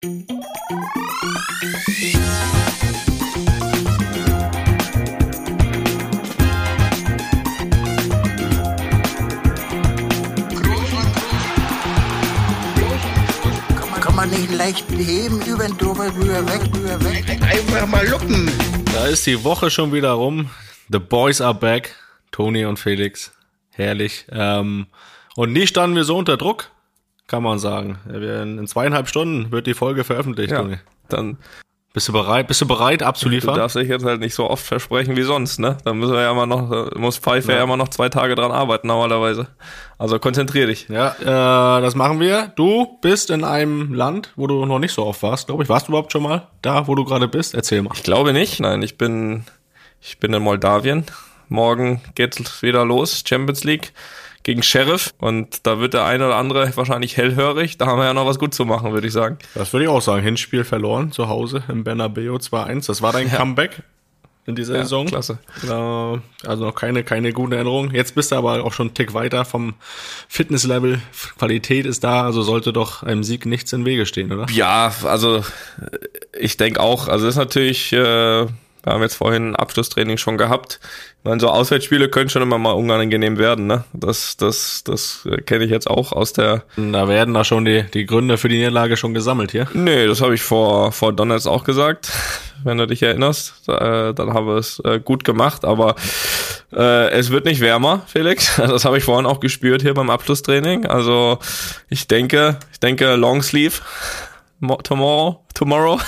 Kann man nicht leicht beheben, über den drüber, rüber, weg, rüber, weg. Einfach mal luppen. Da ist die Woche schon wieder rum. The boys are back. Toni und Felix. Herrlich. Ähm, und nie standen wir so unter Druck, kann man sagen. In zweieinhalb Stunden wird die Folge veröffentlicht, Ja, dann Bist du bereit? Bist du bereit du abzuliefern? darfst dich jetzt halt nicht so oft versprechen wie sonst, ne? Da müssen wir ja immer noch, da muss Pfeife ja. Ja. immer noch zwei Tage dran arbeiten normalerweise. Also konzentrier dich. Ja, äh, das machen wir. Du bist in einem Land, wo du noch nicht so oft warst, glaube ich. Warst du überhaupt schon mal da, wo du gerade bist? Erzähl mal. Ich glaube nicht. Nein, ich bin, ich bin in Moldawien. Morgen geht's wieder los, Champions League gegen Sheriff. Und da wird der eine oder andere wahrscheinlich hellhörig. Da haben wir ja noch was gut zu machen, würde ich sagen. Das würde ich auch sagen. Hinspiel verloren zu Hause im Bernabeu 2-1. Das war dein Comeback in dieser Ja, Saison. klasse. Äh, also noch keine, keine gute Erinnerung. Jetzt bist du aber auch schon einen Tick weiter vom Fitnesslevel. Qualität ist da, also sollte doch einem Sieg nichts im Wege stehen, oder? Ja, also ich denke auch. Also ist natürlich, äh, wir haben jetzt vorhin ein Abschlusstraining schon gehabt. Ich meine, so Auswärtsspiele können schon immer mal unangenehm werden, ne? Das, das, das äh, kenne ich jetzt auch aus der. Da werden da schon die, die Gründe für die Niederlage schon gesammelt hier. Nee, das habe ich vor, vor Donnerstag auch gesagt, wenn du dich erinnerst. Äh, dann haben wir es äh, gut gemacht, aber äh, es wird nicht wärmer, Felix. Das habe ich vorhin auch gespürt hier beim Abschlusstraining. Also ich denke, ich denke Longsleeve tomorrow, tomorrow,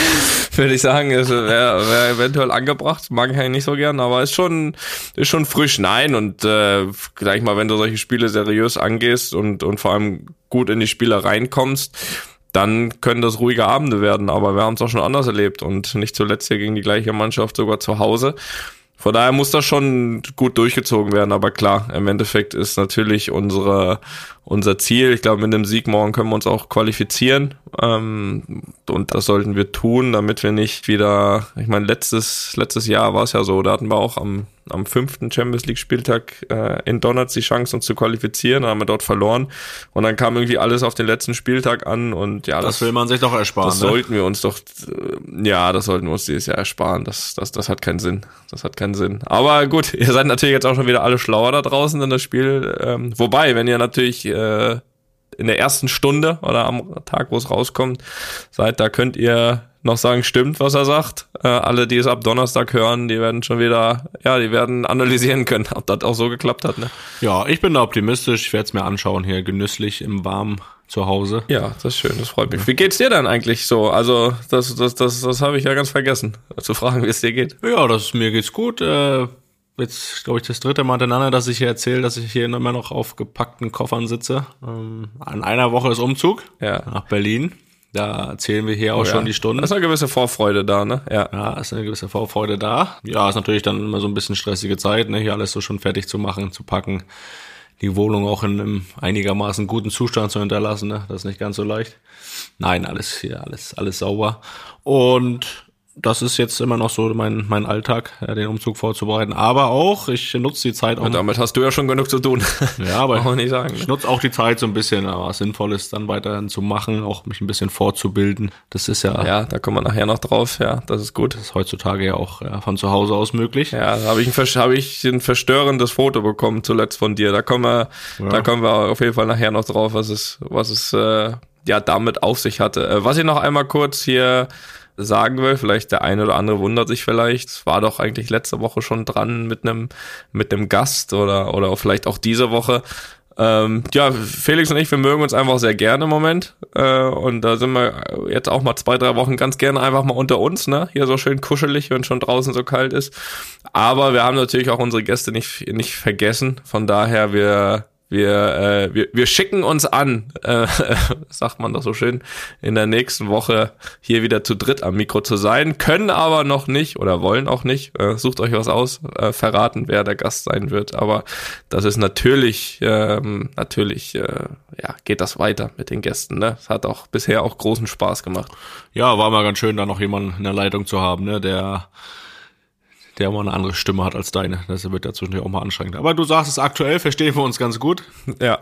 würde ich sagen, wäre wär eventuell angebracht. Mag ich eigentlich nicht so gern, aber ist schon, ist schon frisch. Nein, und äh, gleich mal, wenn du solche Spiele seriös angehst und, und vor allem gut in die Spiele reinkommst, dann können das ruhige Abende werden. Aber wir haben es auch schon anders erlebt und nicht zuletzt hier gegen die gleiche Mannschaft sogar zu Hause. Von daher muss das schon gut durchgezogen werden, aber klar, im Endeffekt ist natürlich unsere, unser Ziel. Ich glaube, mit dem Sieg morgen können wir uns auch qualifizieren. Ähm, und das sollten wir tun, damit wir nicht wieder, ich meine, letztes, letztes Jahr war es ja so, da hatten wir auch am, am fünften Champions League Spieltag äh, in Donuts die Chance, uns zu qualifizieren, dann haben wir dort verloren. Und dann kam irgendwie alles auf den letzten Spieltag an und ja, Das will man sich doch ersparen. das ne? sollten wir uns doch, äh, ja, das sollten wir uns dieses Jahr ersparen. Das, das, das hat keinen Sinn. Das hat keinen Sinn. Aber gut, ihr seid natürlich jetzt auch schon wieder alle schlauer da draußen in das Spiel. Ähm, wobei, wenn ihr natürlich äh, in der ersten Stunde oder am Tag, wo es rauskommt, seid, da könnt ihr noch sagen, stimmt, was er sagt. Äh, alle, die es ab Donnerstag hören, die werden schon wieder, ja, die werden analysieren können, ob das auch so geklappt hat. Ne? Ja, ich bin da optimistisch. Ich werde es mir anschauen hier genüsslich im Warmen zu Hause. Ja, das ist schön, das freut mich. Wie geht's dir denn eigentlich so? Also, das, das, das, das habe ich ja ganz vergessen, zu fragen, wie es dir geht. Ja, das, mir geht's gut. Äh, jetzt, glaube ich, das dritte Mal hintereinander, dass ich hier erzähle, dass ich hier immer noch auf gepackten Koffern sitze. Ähm, an einer Woche ist Umzug Ja. nach Berlin. Da erzählen wir hier auch schon Ja. die Stunden. Da ist eine gewisse Vorfreude da, ne? Ja. Ja, ist eine gewisse Vorfreude da. Ja, ist natürlich dann immer so ein bisschen stressige Zeit, ne, hier alles so schon fertig zu machen, zu packen. Die Wohnung auch in einem einigermaßen guten Zustand zu hinterlassen, ne? Das ist nicht ganz so leicht. Nein, alles hier, alles, alles sauber. Und das ist jetzt immer noch so mein, mein Alltag, ja, den Umzug vorzubereiten. Aber auch, ich nutze die Zeit auch. Und damit hast du ja schon genug zu tun. Ja, aber wir nicht sagen. ich Ne? nutze auch die Zeit so ein bisschen, aber was sinnvoll ist, dann weiterhin zu machen, auch mich ein bisschen fortzubilden. Das ist ja, Ja, da kommen wir nachher noch drauf. Ja, das ist gut. ist heutzutage ja auch ja, von zu Hause aus möglich. Ja, da habe ich, ein, hab ich ein verstörendes Foto bekommen zuletzt von dir. Da kommen wir, da kommen wir auf jeden Fall nachher noch drauf, was es, was es äh, ja damit auf sich hatte. Äh, was ich noch einmal kurz hier sagen will, vielleicht der eine oder andere wundert sich vielleicht, war doch eigentlich letzte Woche schon dran mit einem mit einem Gast oder oder vielleicht auch diese Woche. Ähm, ja, Felix und ich, wir mögen uns einfach sehr gerne im Moment. Äh, und da sind wir jetzt auch mal zwei, drei Wochen ganz gerne einfach mal unter uns, ne? Hier so schön kuschelig, wenn schon draußen so kalt ist. Aber wir haben natürlich auch unsere Gäste nicht, nicht vergessen. Von daher, wir, wir, äh, wir, wir schicken uns an, äh, sagt man doch so schön, in der nächsten Woche hier wieder zu dritt am Mikro zu sein, können aber noch nicht oder wollen auch nicht, äh, sucht euch was aus, äh, verraten, wer der Gast sein wird. Aber das ist natürlich, ähm, natürlich, äh, ja, geht das weiter mit den Gästen. Ne? Es hat auch bisher auch großen Spaß gemacht. Ja, war mal ganz schön, da noch jemanden in der Leitung zu haben, ne, der, der mal eine andere Stimme hat als deine. Das wird ja zwischendurch auch mal anstrengend. Aber du sagst es aktuell, verstehen wir uns ganz gut. Ja.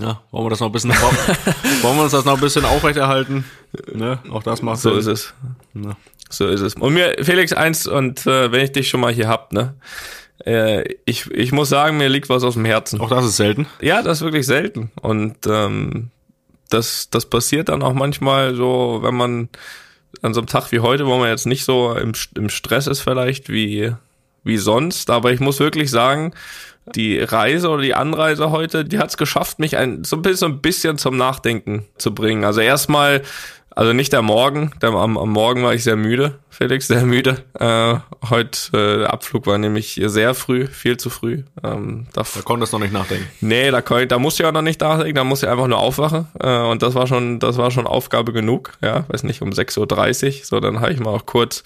Ja, wollen wir das noch ein bisschen, wollen wir uns das noch ein bisschen aufrechterhalten? Ne? Auch das macht So Sinn. ist es. Ne? So ist es. Und mir, Felix, eins, und äh, wenn ich dich schon mal hier hab, ne? Äh, ich, ich muss sagen, mir liegt was aus dem Herzen. Auch das ist selten. Ja, das ist wirklich selten. Und ähm, das, das passiert dann auch manchmal so, wenn man an so einem Tag wie heute, wo man jetzt nicht so im, im Stress ist vielleicht wie, wie sonst. Aber ich muss wirklich sagen, die Reise oder die Anreise heute, die hat es geschafft, mich ein, so ein bisschen, so ein bisschen zum Nachdenken zu bringen. Also erstmal, also nicht der Morgen, am, am Morgen war ich sehr müde, Felix, sehr müde. Äh, heute, äh, der Abflug war nämlich sehr früh, viel zu früh. Ähm, da Da konntest du noch nicht nachdenken. Nee, da, kon- da musste ich auch noch nicht nachdenken, da musste ich einfach nur aufwachen. Äh, und das war schon, das war schon Aufgabe genug. Ja, weiß nicht, um 6.30 Uhr. So, dann habe ich mal auch kurz,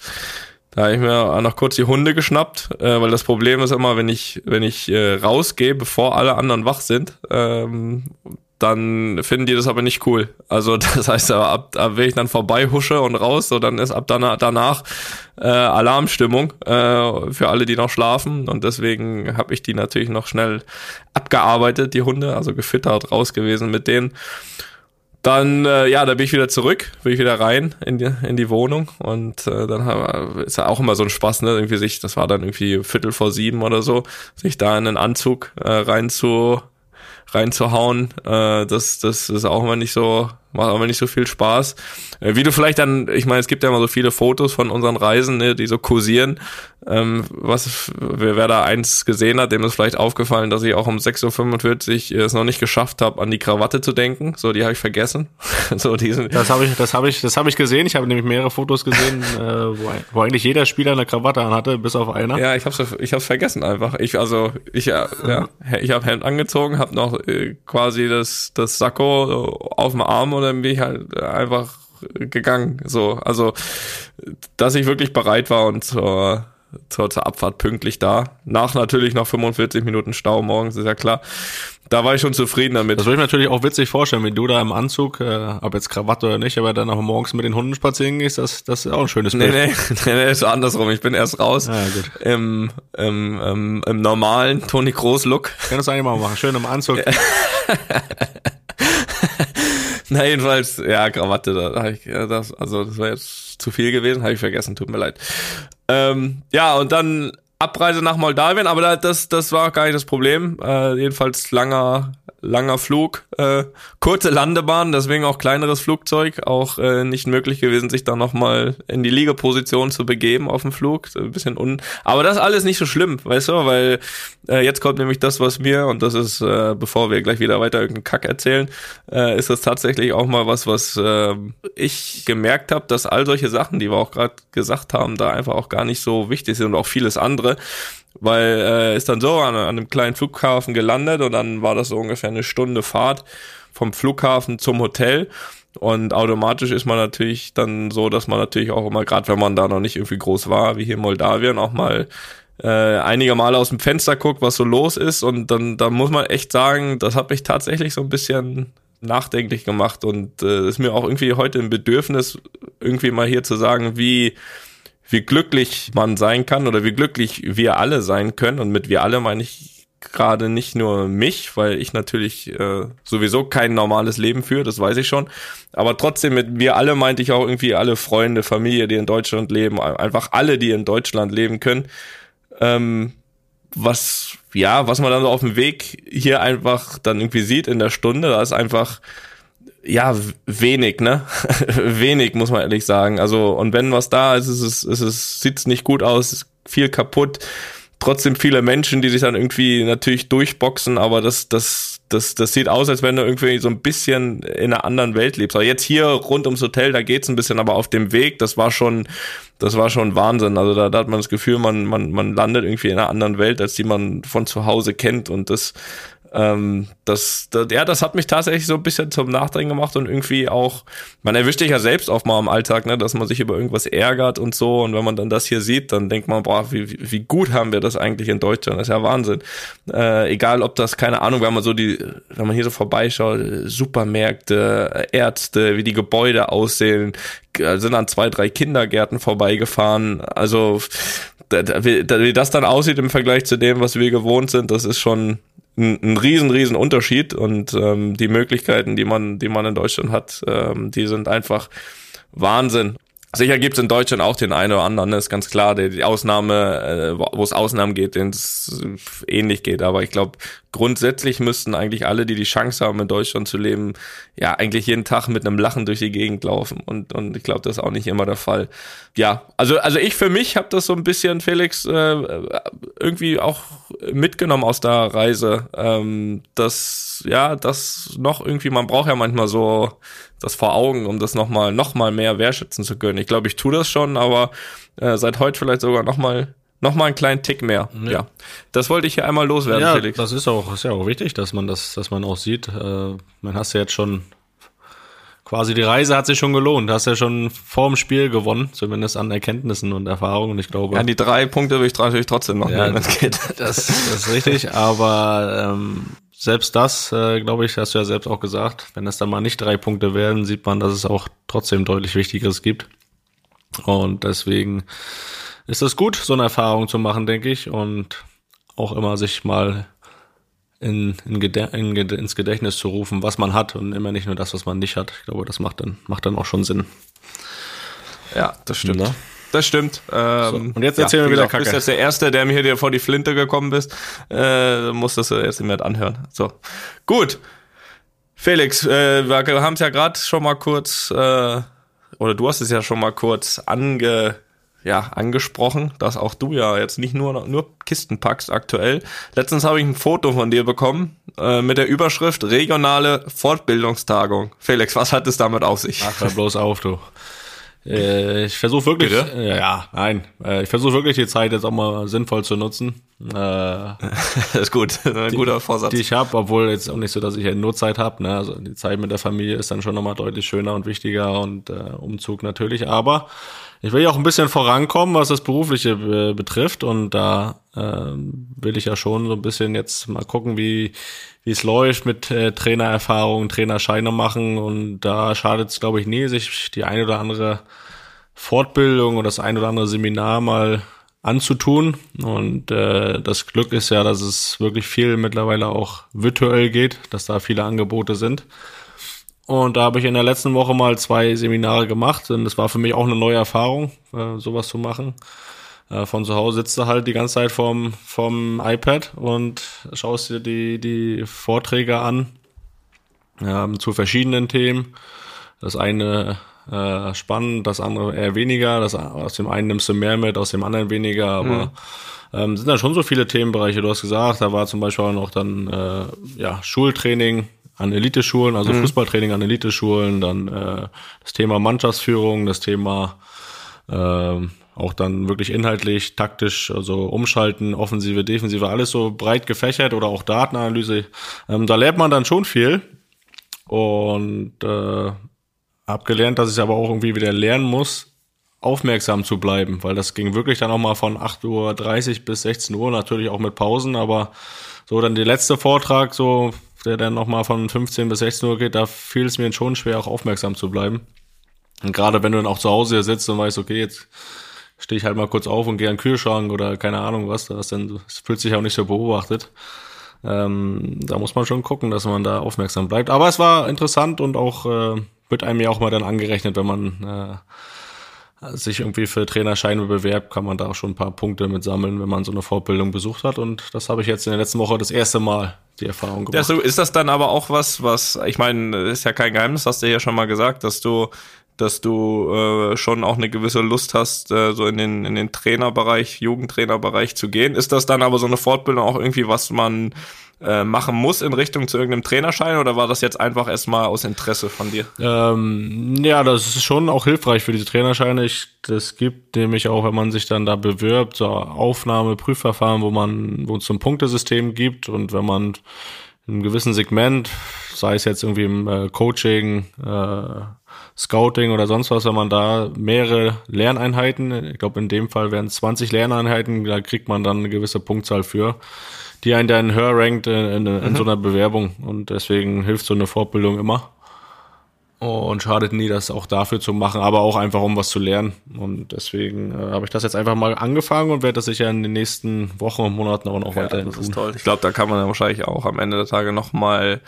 da habe ich mir auch noch kurz die Hunde geschnappt, äh, weil das Problem ist immer, wenn ich, wenn ich äh, rausgehe, bevor alle anderen wach sind, ähm, dann finden die das aber nicht cool. Also das heißt, ab, ab wenn ich dann vorbei husche und raus, so dann ist ab danach, danach äh, Alarmstimmung äh, für alle, die noch schlafen. Und deswegen habe ich die natürlich noch schnell abgearbeitet, die Hunde, also gefüttert, raus gewesen mit denen. Dann, äh, ja, da bin ich wieder zurück, bin ich wieder rein in die, in die Wohnung und äh, dann wir- ist ja auch immer so ein Spaß, ne, irgendwie sich, das war dann irgendwie Viertel vor sieben oder so, sich da in einen Anzug äh, rein zu, reinzuhauen, äh, das, das ist auch immer nicht so, macht immer nicht so viel Spaß. Äh, wie du vielleicht dann, ich meine, es gibt ja immer so viele Fotos von unseren Reisen, ne, die so kursieren. Ähm, was, wer, wer da eins gesehen hat, dem ist vielleicht aufgefallen, dass ich auch um 6.45 Uhr es noch nicht geschafft habe, an die Krawatte zu denken. So, die habe ich vergessen. so, diesen, Das habe ich, das habe ich, das habe ich gesehen. Ich habe nämlich mehrere Fotos gesehen, äh, wo, wo eigentlich jeder Spieler eine Krawatte anhatte, bis auf einer. Ja, ich hab's, ich hab's vergessen einfach. Ich, also, ich, ja, ja, ich habe Hemd angezogen, habe noch äh, quasi das, das Sakko auf dem Arm und dann bin ich halt einfach gegangen. So, also, dass ich wirklich bereit war und zur, zur, zur Abfahrt pünktlich da. Nach natürlich noch 45 Minuten Stau morgens, ist ja klar. Da war ich schon zufrieden damit. Das würde ich mir natürlich auch witzig vorstellen, wie du da im Anzug, äh, ob jetzt Krawatte oder nicht, aber dann auch morgens mit den Hunden spazieren gehst, das, das ist auch ein schönes Nee, Bild. nee, nee, nee, ist andersrum. Ich bin erst raus Ja, gut. im, im, im, im normalen Toni Groß Look. Können das eigentlich mal machen. Schön im Anzug. Na, jedenfalls, ja, Krawatte, da hab ich, ja, das, also das war jetzt zu viel gewesen, habe ich vergessen, tut mir leid. Ähm, ja, und dann Abreise nach Moldawien, aber da, das, das war gar nicht das Problem. Äh, jedenfalls langer, langer Flug, äh, kurze Landebahn, deswegen auch kleineres Flugzeug, auch äh, nicht möglich gewesen, sich da nochmal in die Liegeposition zu begeben auf dem Flug. So Ein bisschen un. Aber das alles nicht so schlimm, weißt du, weil äh, jetzt kommt nämlich das, was mir, und das ist, äh, bevor wir gleich wieder weiter irgendeinen Kack erzählen, äh, ist das tatsächlich auch mal was, was äh, ich gemerkt habe, dass all solche Sachen, die wir auch gerade gesagt haben, da einfach auch gar nicht so wichtig sind und auch vieles andere. Weil äh, ist dann so an, an einem kleinen Flughafen gelandet und dann war das so ungefähr eine Stunde Fahrt vom Flughafen zum Hotel. Und automatisch ist man natürlich dann so, dass man natürlich auch immer, gerade wenn man da noch nicht irgendwie groß war, wie hier in Moldawien, auch mal äh, einige Male aus dem Fenster guckt, was so los ist. Und dann, dann muss man echt sagen, das hat mich tatsächlich so ein bisschen nachdenklich gemacht und äh, ist mir auch irgendwie heute ein Bedürfnis, irgendwie mal hier zu sagen, wie wie glücklich man sein kann oder wie glücklich wir alle sein können. Und mit wir alle meine ich gerade nicht nur mich, weil ich natürlich äh, sowieso kein normales Leben führe, das weiß ich schon. Aber trotzdem mit wir alle meinte ich auch irgendwie alle Freunde, Familie, die in Deutschland leben, einfach alle, die in Deutschland leben können. Ähm, was, ja, was man dann so auf dem Weg hier einfach dann irgendwie sieht in der Stunde, da ist einfach, ja, wenig, ne? wenig, muss man ehrlich sagen. Also, und wenn was da ist, ist es, ist es, sieht's nicht gut aus, viel kaputt. Trotzdem viele Menschen, die sich dann irgendwie natürlich durchboxen, aber das, das, das, das sieht aus, als wenn du irgendwie so ein bisschen in einer anderen Welt lebst. Aber jetzt hier rund ums Hotel, da geht's ein bisschen, aber auf dem Weg, das war schon, das war schon Wahnsinn. Also da, da hat man das Gefühl, man, man, man landet irgendwie in einer anderen Welt, als die man von zu Hause kennt. Und das, ähm, das, das, ja, das hat mich tatsächlich so ein bisschen zum Nachdenken gemacht und irgendwie auch, man erwischt sich ja selbst auch mal im Alltag, ne, dass man sich über irgendwas ärgert und so. Und wenn man dann das hier sieht, dann denkt man, boah, wie, wie- gut haben wir das eigentlich in Deutschland? Das ist ja Wahnsinn. Äh, egal, ob das, keine Ahnung, wenn man so die, wenn man hier so vorbeischaut, äh, Supermärkte, äh, Ärzte, wie die Gebäude aussehen, g- sind an zwei, drei Kindergärten vorbeigefahren. Also, wie das dann aussieht im Vergleich zu dem, was wir gewohnt sind, das ist schon ein, ein riesen, riesen Unterschied und ähm, die Möglichkeiten, die man, die man in Deutschland hat, ähm, die sind einfach Wahnsinn. Sicher gibt's in Deutschland auch den einen oder anderen, ist ganz klar, die, die Ausnahme, äh, wo es Ausnahmen geht, denen es ähnlich geht. Aber ich glaube, grundsätzlich müssten eigentlich alle, die die Chance haben, in Deutschland zu leben, ja, eigentlich jeden Tag mit einem Lachen durch die Gegend laufen. Und, und ich glaube, das ist auch nicht immer der Fall. Ja, also, also ich für mich habe das so ein bisschen, Felix, äh, irgendwie auch mitgenommen aus der Reise. Ähm, dass, ja, das noch irgendwie, man braucht ja manchmal so das vor Augen, um das nochmal noch mal mehr wertschätzen zu können. Ich glaube, ich tue das schon, aber äh, seit heute vielleicht sogar nochmal noch mal einen kleinen Tick mehr. Ja. ja. Das wollte ich hier einmal loswerden, ja, Felix. Das ist auch, ist ja auch wichtig, dass man das, dass man auch sieht. Äh, man hast ja jetzt schon quasi die Reise hat sich schon gelohnt. Du hast ja schon vor dem Spiel gewonnen, zumindest an Erkenntnissen und Erfahrungen. Und ich glaube. Ja, die drei Punkte will ich natürlich trotzdem noch ja, nehmen, wenn es geht. Das, das ist richtig, aber ähm, selbst das, äh, glaube ich, hast du ja selbst auch gesagt, wenn es dann mal nicht drei Punkte werden, sieht man, dass es auch trotzdem deutlich Wichtigeres gibt. Und deswegen ist es gut, so eine Erfahrung zu machen, denke ich, und auch immer sich mal in, in, in, ins Gedächtnis zu rufen, was man hat und immer nicht nur das, was man nicht hat. Ich glaube, das macht dann, macht dann auch schon Sinn. Ja, das stimmt. Ja. Das stimmt. Ähm, so, und jetzt erzählen ja, wir wieder Kacke. Du bist jetzt der Erste, der mir hier vor die Flinte gekommen bist. Äh, musst das jetzt mehr anhören. So, gut. Felix, äh, wir haben es ja gerade schon mal kurz, äh, oder du hast es ja schon mal kurz ange, ja, angesprochen, dass auch du ja jetzt nicht nur, nur Kisten packst aktuell. Letztens habe ich ein Foto von dir bekommen äh, mit der Überschrift Regionale Fortbildungstagung. Felix, was hat es damit auf sich? Ach, hör bloß auf, du. Äh, ich versuche wirklich? Äh, ja, nein, äh, ich versuche wirklich die Zeit jetzt auch mal sinnvoll zu nutzen. Äh, das ist gut, ein die, guter Vorsatz. Die ich habe, obwohl jetzt auch nicht so, dass ich ja nur Zeit habe. Ne? Also die Zeit mit der Familie ist dann schon nochmal deutlich schöner und wichtiger und äh, Umzug natürlich. Aber ich will ja auch ein bisschen vorankommen, was das Berufliche äh, betrifft. Und da äh, will ich ja schon so ein bisschen jetzt mal gucken, wie wie es läuft mit äh, Trainererfahrung, Trainerscheine machen. Und da schadet es, glaube ich, nie, sich die eine oder andere Fortbildung oder das ein oder andere Seminar mal anzutun. Und äh, das Glück ist ja, dass es wirklich viel mittlerweile auch virtuell geht, dass da viele Angebote sind. Und da habe ich in der letzten Woche mal zwei Seminare gemacht und das war für mich auch eine neue Erfahrung, äh, sowas zu machen. Äh, von zu Hause sitzt du halt die ganze Zeit vorm, vorm iPad und schaust dir die, die Vorträge an ähm, zu verschiedenen Themen. Das eine äh, spannend, das andere eher weniger. Das, aus dem einen nimmst du mehr mit, aus dem anderen weniger, aber mhm. ähm, sind dann schon so viele Themenbereiche. Du hast gesagt, da war zum Beispiel auch noch dann äh, ja, Schultraining, an Eliteschulen, also mhm. Fußballtraining an Eliteschulen, dann äh, das Thema Mannschaftsführung, das Thema äh, auch dann wirklich inhaltlich, taktisch, also umschalten, Offensive, Defensive, alles so breit gefächert oder auch Datenanalyse. Ähm, da lernt man dann schon viel und äh, hab gelernt, dass ich aber auch irgendwie wieder lernen muss, aufmerksam zu bleiben, weil das ging wirklich dann auch mal von 8.30 Uhr bis 16 Uhr, natürlich auch mit Pausen, aber so dann der letzte Vortrag, so der dann nochmal von 15 bis 16 Uhr geht, da fiel es mir schon schwer, auch aufmerksam zu bleiben. Und gerade wenn du dann auch zu Hause hier sitzt und weißt, okay, jetzt stehe ich halt mal kurz auf und gehe an den Kühlschrank oder keine Ahnung was, das dann das fühlt sich auch nicht so beobachtet. Ähm, da muss man schon gucken, dass man da aufmerksam bleibt. Aber es war interessant und auch äh, wird einem ja auch mal dann angerechnet, wenn man äh, sich irgendwie für Trainerscheine bewerbt, kann man da auch schon ein paar Punkte mit sammeln, wenn man so eine Fortbildung besucht hat. Und das habe ich jetzt in der letzten Woche das erste Mal die Erfahrung gemacht. Ja, so ist das dann aber auch was, was, ich meine, ist ja kein Geheimnis, hast du ja schon mal gesagt, dass du dass du äh, schon auch eine gewisse Lust hast, äh, so in den, in den Trainerbereich, Jugendtrainerbereich zu gehen. Ist das dann aber so eine Fortbildung auch irgendwie, was man äh, machen muss in Richtung zu irgendeinem Trainerschein oder war das jetzt einfach erstmal aus Interesse von dir? Ähm, ja, das ist schon auch hilfreich für diese Trainerscheine. Ich, das gibt nämlich auch, wenn man sich dann da bewirbt, so Aufnahme, Prüfverfahren, wo man, wo es so ein Punktesystem gibt und wenn man in einem gewissen Segment, sei es jetzt irgendwie im äh, Coaching, äh, Scouting oder sonst was, wenn man da mehrere Lerneinheiten, ich glaube in dem Fall wären es 20 Lerneinheiten, da kriegt man dann eine gewisse Punktzahl für, die einen dann höher rankt in, in, in mhm. so einer Bewerbung und deswegen hilft so eine Fortbildung immer. Und schadet nie, das auch dafür zu machen, aber auch einfach, um was zu lernen. Und deswegen äh, habe ich das jetzt einfach mal angefangen und werde das sicher in den nächsten Wochen und Monaten auch noch ja, weiterhin das tun. Ist toll. Ich glaube, da kann man ja wahrscheinlich auch am Ende der Tage nochmal,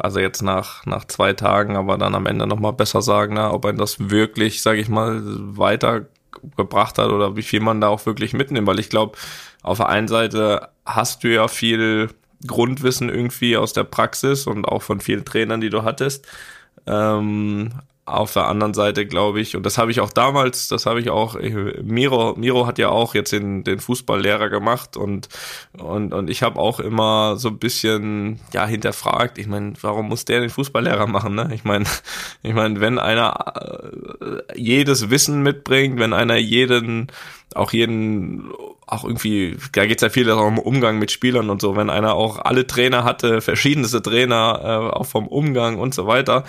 also jetzt nach, nach zwei Tagen, aber dann am Ende nochmal besser sagen, na, ob ein das wirklich, sage ich mal, weitergebracht hat oder wie viel man da auch wirklich mitnimmt. Weil ich glaube, auf der einen Seite hast du ja viel Grundwissen irgendwie aus der Praxis und auch von vielen Trainern, die du hattest. Ähm, auf der anderen Seite glaube ich, und das habe ich auch damals, das habe ich auch, Miro, Miro hat ja auch jetzt den, den Fußballlehrer gemacht und, und, und ich habe auch immer so ein bisschen, ja, hinterfragt, ich meine, warum muss der den Fußballlehrer machen, ne? Ich meine, ich meine, wenn einer äh, jedes Wissen mitbringt, wenn einer jeden, auch jeden auch irgendwie, da geht's ja viel auch um Umgang mit Spielern und so, wenn einer auch alle Trainer hatte, verschiedenste Trainer, äh, auch vom Umgang und so weiter,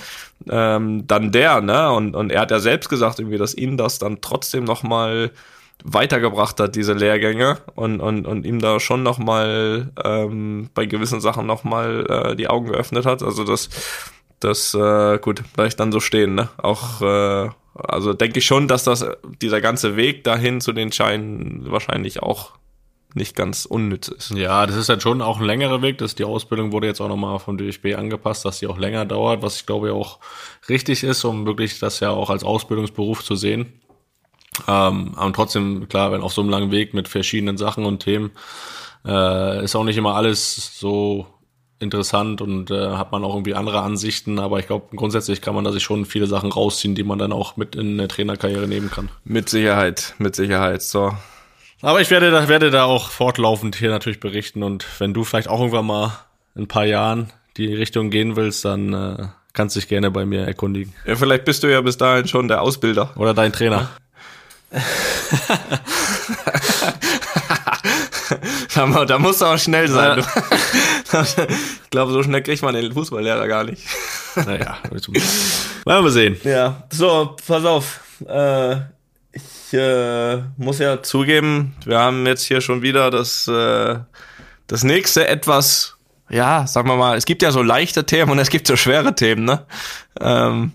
ähm, dann der, ne? Und, und er hat ja selbst gesagt, irgendwie, dass ihn das dann trotzdem nochmal weitergebracht hat, diese Lehrgänge, und, und, und ihm da schon nochmal ähm, bei gewissen Sachen nochmal äh, die Augen geöffnet hat. Also das, das, äh, gut, vielleicht dann so stehen, ne? Auch äh, also denke ich schon, dass das dieser ganze Weg dahin zu den Scheinen wahrscheinlich auch nicht ganz unnütz ist. Ja, das ist halt schon auch ein längerer Weg. Das, die Ausbildung wurde jetzt auch nochmal vom DFB angepasst, dass die auch länger dauert, was ich glaube auch richtig ist, um wirklich das ja auch als Ausbildungsberuf zu sehen. Ähm, aber trotzdem, klar, wenn auf so einem langen Weg mit verschiedenen Sachen und Themen äh, ist auch nicht immer alles so interessant und äh, hat man auch irgendwie andere Ansichten, aber ich glaube, grundsätzlich kann man da sich schon viele Sachen rausziehen, die man dann auch mit in eine Trainerkarriere nehmen kann. Mit Sicherheit, mit Sicherheit, so. Aber ich werde da, werde da auch fortlaufend hier natürlich berichten und wenn du vielleicht auch irgendwann mal in ein paar Jahren die Richtung gehen willst, dann äh, kannst du dich gerne bei mir erkundigen. Ja, vielleicht bist du ja bis dahin schon der Ausbilder. Oder dein Trainer. da, da musst du auch schnell sein. Ja. ich glaube, so schnell kriegt man den Fußballlehrer gar nicht. naja, werden wir sehen. Ja, so, pass auf. Äh, ich äh, muss ja zugeben, wir haben jetzt hier schon wieder das, äh, das nächste etwas, ja, sagen wir mal, es gibt ja so leichte Themen und es gibt so schwere Themen, ne? Ähm,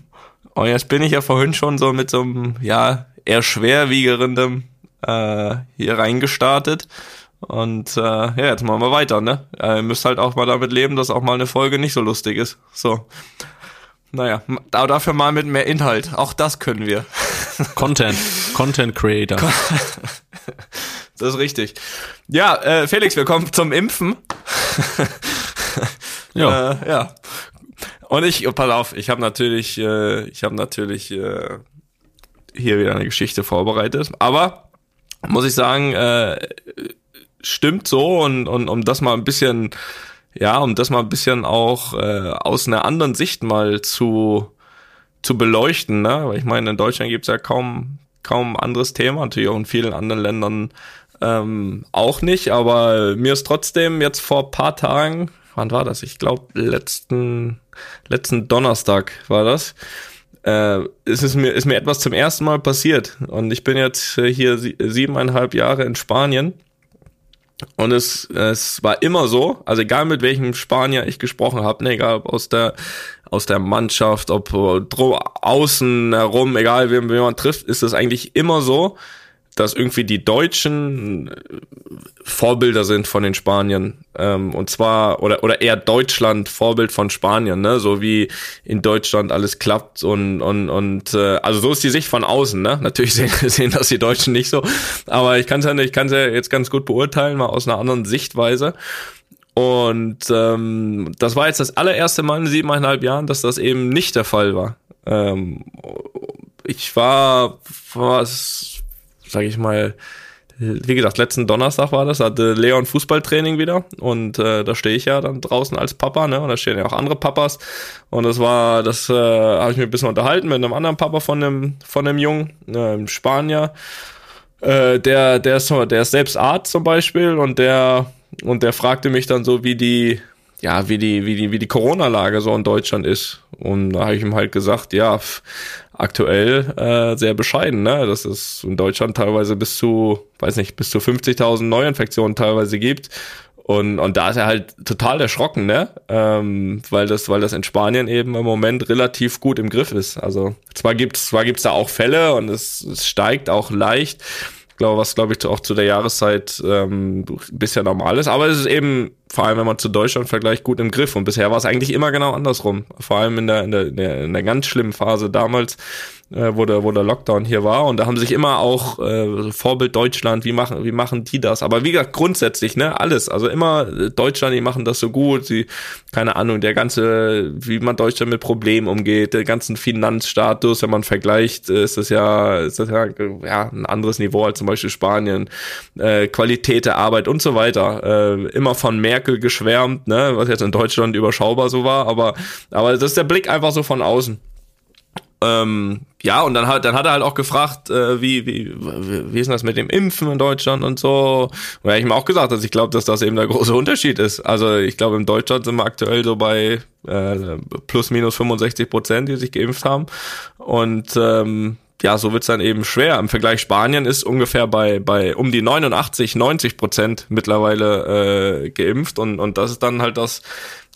und jetzt bin ich ja vorhin schon so mit so einem, ja, eher schwerwiegerendem äh, hier reingestartet. Und äh, ja, jetzt machen wir weiter, ne? Ihr müsst halt auch mal damit leben, dass auch mal eine Folge nicht so lustig ist. So. Naja, aber dafür mal mit mehr Inhalt. Auch das können wir. Content. Content Creator. das ist richtig. Ja, äh, Felix, wir kommen zum Impfen. ja. Äh, ja. Und ich, oh, pass auf, ich habe natürlich, äh, ich habe natürlich äh, hier wieder eine Geschichte vorbereitet. Aber muss ich sagen, äh, stimmt so und, und um das mal ein bisschen, ja, um das mal ein bisschen auch äh, aus einer anderen Sicht mal zu, zu beleuchten, ne? Weil ich meine, in Deutschland gibt's ja kaum, kaum anderes Thema, natürlich auch in vielen anderen Ländern ähm, auch nicht, aber mir ist trotzdem jetzt vor paar Tagen, wann war das? Ich glaube letzten letzten Donnerstag war das. Äh, ist es mir ist mir etwas zum ersten Mal passiert und ich bin jetzt hier sie, siebeneinhalb Jahre in Spanien und es, es war immer so, also egal mit welchem Spanier ich gesprochen habe, ne, egal ob aus der aus der Mannschaft, ob außen herum, egal wen, wen man trifft, ist es eigentlich immer so, dass irgendwie die Deutschen äh, Vorbilder sind von den Spaniern. Ähm, und zwar, oder, oder eher Deutschland Vorbild von Spaniern, ne? So wie in Deutschland alles klappt und, und, und äh, also so ist die Sicht von außen, ne? Natürlich sehen, sehen das die Deutschen nicht so. Aber ich kann es ja, ich kann's ja jetzt ganz gut beurteilen, mal aus einer anderen Sichtweise. Und ähm, das war jetzt das allererste Mal in siebeneinhalb Jahren, dass das eben nicht der Fall war. Ähm, ich war, was sage ich mal, wie gesagt, letzten Donnerstag war das, hatte Leon Fußballtraining wieder und äh, da stehe ich ja dann draußen als Papa, ne? Und da stehen ja auch andere Papas und das war, das äh, habe ich mir ein bisschen unterhalten mit einem anderen Papa von einem von einem Jungen, äh, Spanier, äh, der der ist der ist selbst Arzt zum Beispiel und der und der fragte mich dann so, wie die ja, wie die, wie die, wie die Corona-Lage so in Deutschland ist. Und da habe ich ihm halt gesagt, ja, aktuell äh, sehr bescheiden, ne? Dass es in Deutschland teilweise bis zu, weiß nicht, bis zu 50.000 Neuinfektionen teilweise gibt. Und, und da ist er halt total erschrocken, ne? Ähm, weil das, weil das in Spanien eben im Moment relativ gut im Griff ist. Also zwar gibt's, zwar gibt's da auch Fälle und es, es steigt auch leicht, glaube, was glaube ich auch zu der Jahreszeit ähm, bisher normal ist. Aber es ist eben, vor allem wenn man zu Deutschland vergleicht, gut im Griff. Und bisher war es eigentlich immer genau andersrum. Vor allem in der, in der, in der, ganz schlimmen Phase damals äh, wo, der, wo der Lockdown hier war. Und da haben sich immer auch äh, Vorbild Deutschland, wie machen, wie machen die das? Aber wie gesagt, grundsätzlich, ne, alles. Also immer äh, Deutschland, die machen das so gut. Sie, keine Ahnung, der ganze, wie man Deutschland mit Problemen umgeht, der ganzen Finanzstatus, wenn man vergleicht, äh, ist das ja, ist das ja, ja ein anderes Niveau als zum Beispiel Spanien. Äh, Qualität der Arbeit und so weiter. Äh, immer von Merkel geschwärmt, ne, was jetzt in Deutschland überschaubar so war, aber, aber das ist der Blick einfach so von außen. Ähm, ja, und dann hat, dann hat er halt auch gefragt, äh, wie, wie, wie ist das mit dem Impfen in Deutschland und so. Und da habe ich ihm auch gesagt, dass ich glaube, dass das eben der große Unterschied ist. Also ich glaube, in Deutschland sind wir aktuell so bei äh, plus minus 65 Prozent, die sich geimpft haben. Und ähm, ja, so wird's dann eben schwer. Im Vergleich Spanien ist ungefähr bei, bei um die 89, 90 Prozent mittlerweile äh, geimpft und, und das ist dann halt das,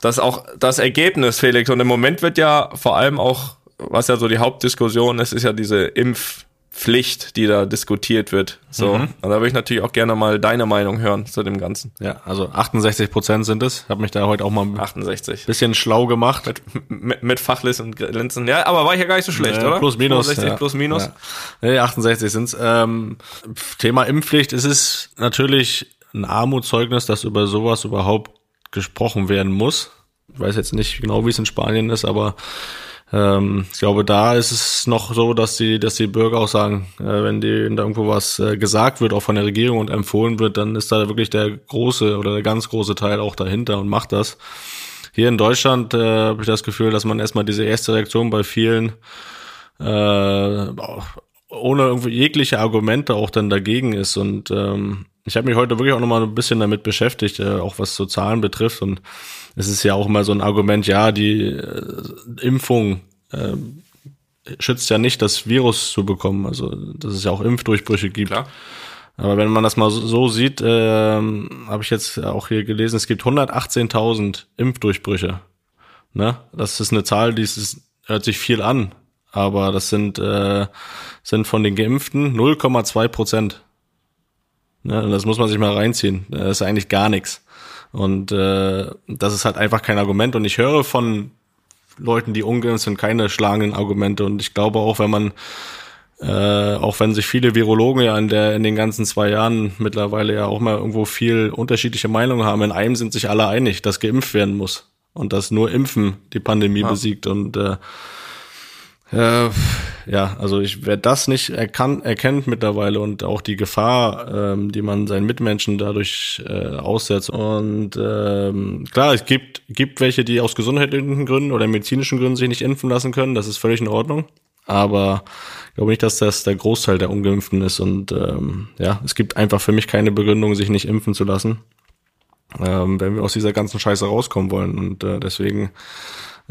das auch das Ergebnis, Felix. Und im Moment wird ja vor allem auch was ja so die Hauptdiskussion ist, ist ja diese Impfpflicht, die da diskutiert wird. So, mhm. und da würde ich natürlich auch gerne mal deine Meinung hören zu dem Ganzen. Ja, also 68 Prozent sind es. Habe mich da heute auch mal 68. bisschen schlau gemacht. Mit, mit, mit Fachlist und Grenzen. Ja, aber war ich ja gar nicht so schlecht, äh, oder? Plus, minus. 65 ja. plus, minus. Ja. Nee, 68 sind's. Ähm, Thema Impfpflicht. Es ist natürlich ein Armutszeugnis, dass über sowas überhaupt gesprochen werden muss. Ich weiß jetzt nicht genau, wie es in Spanien ist, aber ähm, ich glaube, da ist es noch so, dass die, dass die Bürger auch sagen, äh, wenn die da irgendwo was äh, gesagt wird, auch von der Regierung und empfohlen wird, dann ist da wirklich der große oder der ganz große Teil auch dahinter und macht das. Hier in Deutschland äh, habe ich das Gefühl, dass man erstmal diese erste Reaktion bei vielen äh, ohne irgendwie jegliche Argumente auch dann dagegen ist. Und ähm, ich habe mich heute wirklich auch nochmal ein bisschen damit beschäftigt, äh, auch was so Zahlen betrifft. Und es ist ja auch immer so ein Argument, ja, die äh, Impfung äh, schützt ja nicht, das Virus zu bekommen. Also, dass es ja auch Impfdurchbrüche gibt. Klar. Aber wenn man das mal so sieht, äh, habe ich jetzt auch hier gelesen, es gibt 118.000 Impfdurchbrüche. Ne? Das ist eine Zahl, die ist, hört sich viel an, aber das sind, äh, sind von den Geimpften 0,2 Prozent. Ne? Das muss man sich mal reinziehen. Das ist eigentlich gar nichts. Und äh, das ist halt einfach kein Argument. Und ich höre von Leuten, die ungeimpft sind, keine schlagenden Argumente. Und ich glaube auch, wenn man äh, auch wenn sich viele Virologen ja in, der, in den ganzen zwei Jahren mittlerweile ja auch mal irgendwo viel unterschiedliche Meinungen haben, in einem sind sich alle einig, dass geimpft werden muss und dass nur Impfen die Pandemie ja. besiegt. Und äh, äh, ja, also ich, wer das nicht erkannt, erkennt mittlerweile und auch die Gefahr, ähm, die man seinen Mitmenschen dadurch äh, aussetzt. Und ähm, klar, es gibt, gibt welche, die aus gesundheitlichen Gründen oder medizinischen Gründen sich nicht impfen lassen können. Das ist völlig in Ordnung. Aber ich glaube nicht, dass das der Großteil der Ungeimpften ist. Und ähm, ja, es gibt einfach für mich keine Begründung, sich nicht impfen zu lassen, ähm, wenn wir aus dieser ganzen Scheiße rauskommen wollen. Und äh, deswegen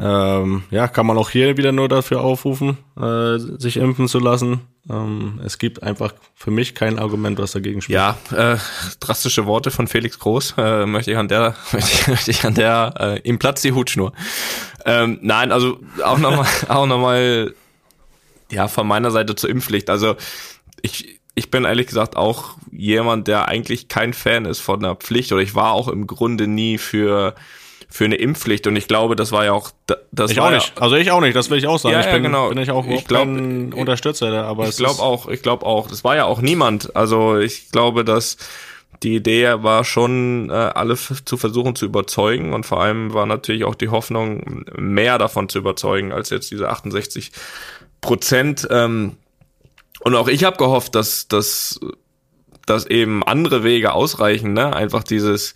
ähm, ja, kann man auch hier wieder nur dafür aufrufen, äh, sich impfen zu lassen. Ähm, es gibt einfach für mich kein Argument, was dagegen spricht. Ja, äh, drastische Worte von Felix Groß äh, möchte ich an der, möchte ich an der, äh, ihm platzt die Hutschnur. Ähm, nein, also auch nochmal, auch nochmal, ja, von meiner Seite zur Impfpflicht. Also ich, ich bin ehrlich gesagt auch jemand, der eigentlich kein Fan ist von der Pflicht oder ich war auch im Grunde nie für für eine Impfpflicht und ich glaube, das war ja auch das ich auch nicht. Ja, also ich auch nicht, das will ich auch sagen. Ja, ich bin, ja, genau. bin ich auch ich glaub, kein Unterstützer, aber ich glaube auch, ich glaube auch, das war ja auch niemand. Also ich glaube, dass die Idee war schon, äh, alle zu versuchen zu überzeugen und vor allem war natürlich auch die Hoffnung, mehr davon zu überzeugen als jetzt diese 68 Prozent. Ähm, und auch ich habe gehofft, dass, dass, dass eben andere Wege ausreichen, ne? Einfach dieses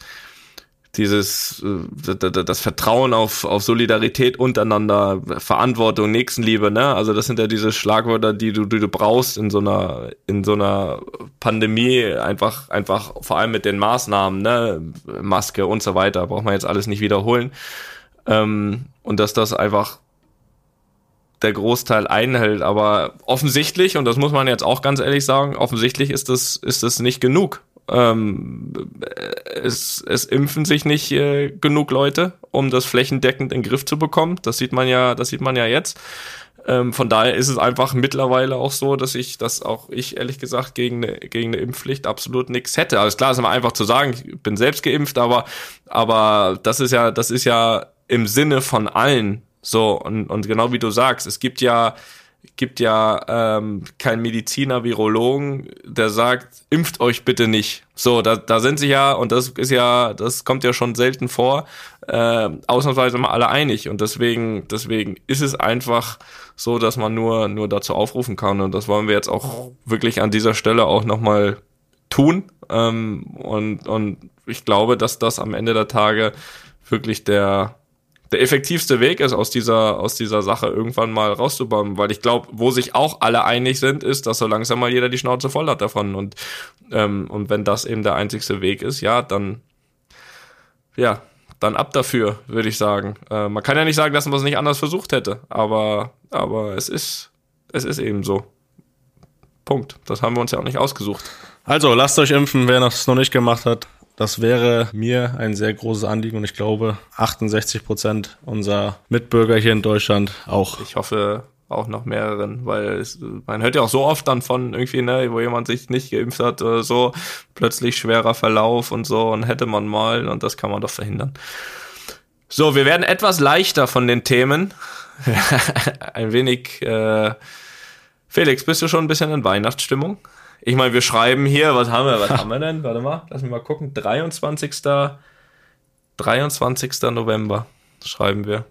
dieses äh, das Vertrauen auf, auf Solidarität untereinander, Verantwortung, Nächstenliebe, ne? Also das sind ja diese Schlagwörter, die du, die du brauchst in so einer in so einer Pandemie, einfach einfach vor allem mit den Maßnahmen, ne? Maske und so weiter, braucht man jetzt alles nicht wiederholen. Ähm, und dass das einfach der Großteil einhält, aber offensichtlich und das muss man jetzt auch ganz ehrlich sagen, offensichtlich ist das ist das nicht genug ähm, es, es impfen sich nicht äh, genug Leute, um das flächendeckend in den Griff zu bekommen. Das sieht man ja, das sieht man ja jetzt. Ähm, von daher ist es einfach mittlerweile auch so, dass ich, dass auch ich ehrlich gesagt gegen eine, gegen eine Impfpflicht absolut nichts hätte. Also klar ist immer einfach zu sagen, ich bin selbst geimpft, aber, aber das ist ja, das ist ja im Sinne von allen so. Und, und genau wie du sagst, es gibt ja, gibt ja ähm, kein Mediziner, Virologen, der sagt, impft euch bitte nicht. So, da, da sind sich ja, und das ist ja, das kommt ja schon selten vor, äh, ausnahmsweise mal alle einig. Und deswegen, deswegen ist es einfach so, dass man nur, nur dazu aufrufen kann. Und das wollen wir jetzt auch wirklich an dieser Stelle auch nochmal tun. Ähm, und, und ich glaube, dass das am Ende der Tage wirklich der, der effektivste Weg ist, aus dieser, aus dieser Sache irgendwann mal rauszukommen. Weil ich glaube, wo sich auch alle einig sind, ist, dass so langsam mal jeder die Schnauze voll hat davon. Und, ähm, und wenn das eben der einzigste Weg ist, ja, dann, ja, dann ab dafür, würde ich sagen. Äh, man kann ja nicht sagen, dass man es nicht anders versucht hätte, aber, aber es ist, es ist eben so. Punkt. Das haben wir uns ja auch nicht ausgesucht. Also lasst euch impfen, wer das noch nicht gemacht hat. Das wäre mir ein sehr großes Anliegen und ich glaube 68 Prozent unserer Mitbürger hier in Deutschland auch. Ich hoffe auch noch mehreren, weil es, man hört ja auch so oft dann von irgendwie, ne, wo jemand sich nicht geimpft hat oder so, plötzlich schwerer Verlauf und so und hätte man mal und das kann man doch verhindern. So, wir werden etwas leichter von den Themen. ein wenig, äh, Felix, bist du schon ein bisschen in Weihnachtsstimmung? Ich meine, wir schreiben hier, was haben wir, was haben wir denn? Warte mal, lass mich mal gucken. 23. 23. November schreiben wir.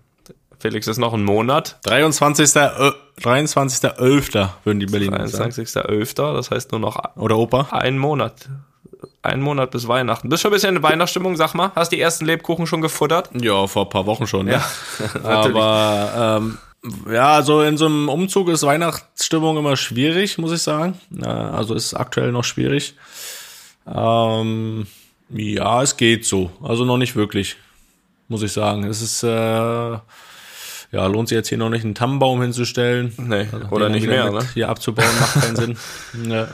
Felix ist noch ein Monat. 23. Äh, 23.11. würden die Berliner sagen. 23.11. Das heißt nur noch Oder Opa? ein Monat. Ein Monat bis Weihnachten. Bist schon ein bisschen in Weihnachtsstimmung, sag mal. Hast die ersten Lebkuchen schon gefuttert? Ja, vor ein paar Wochen schon. Ja, Ne? Aber ähm, ja, so in so einem Umzug ist Weihnachtsstimmung immer schwierig, muss ich sagen. Also ist aktuell noch schwierig. Ähm, ja, es geht so. Also noch nicht wirklich, muss ich sagen. Es ist äh, ja lohnt sich jetzt hier noch nicht einen Tannenbaum hinzustellen. Nee, Also oder nicht mehr, ne? Hier abzubauen macht keinen Sinn. Ja.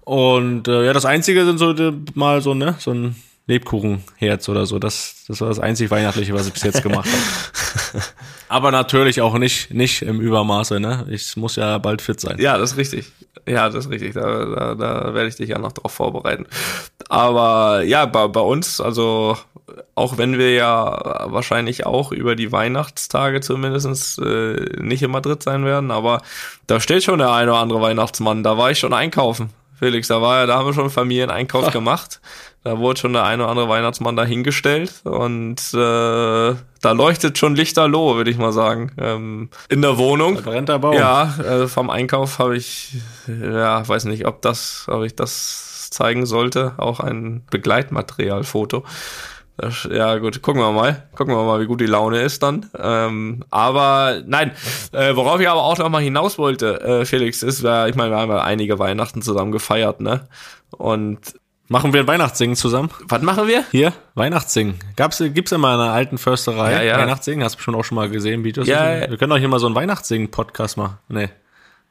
Und äh, ja, das Einzige sind so die, mal so ne so ein Lebkuchenherz oder so. Das das war das einzig Weihnachtliche, was ich bis jetzt gemacht habe. Aber natürlich auch nicht nicht im Übermaße. Ne, ich muss ja bald fit sein. Ja, das ist richtig. Ja, das ist richtig. Da, da, da werde ich dich ja noch drauf vorbereiten. Aber ja, bei, bei uns, also auch wenn wir ja wahrscheinlich auch über die Weihnachtstage zumindest äh, nicht in Madrid sein werden, aber da steht schon der eine oder andere Weihnachtsmann. Da war ich schon einkaufen. Felix, da war ja, da haben wir schon Familieneinkauf gemacht. Da wurde schon der eine oder andere Weihnachtsmann dahingestellt und äh, da leuchtet schon lichterloh, würde ich mal sagen, ähm, in der Wohnung. Da brennt der Baum. Ja, äh, vom Einkauf habe ich, ja, weiß nicht, ob das, ob ich das zeigen sollte. Auch ein Begleitmaterialfoto. Das, ja, gut, gucken wir mal. Gucken wir mal, wie gut die Laune ist dann. Ähm, aber nein, äh, worauf ich aber auch noch mal hinaus wollte, äh, Felix, ist, äh, ich meine, wir haben ja einige Weihnachten zusammen gefeiert, ne? Und Machen wir ein Weihnachtssingen zusammen? was machen wir? Hier, Weihnachtssingen. Gab's, gibt's immer in einer alten Försterei Ja, ja. Weihnachtssingen? Hast du schon auch schon mal gesehen, Videos? Ja, ja. Wir können doch hier mal so einen Weihnachtssingen-Podcast machen. Nee,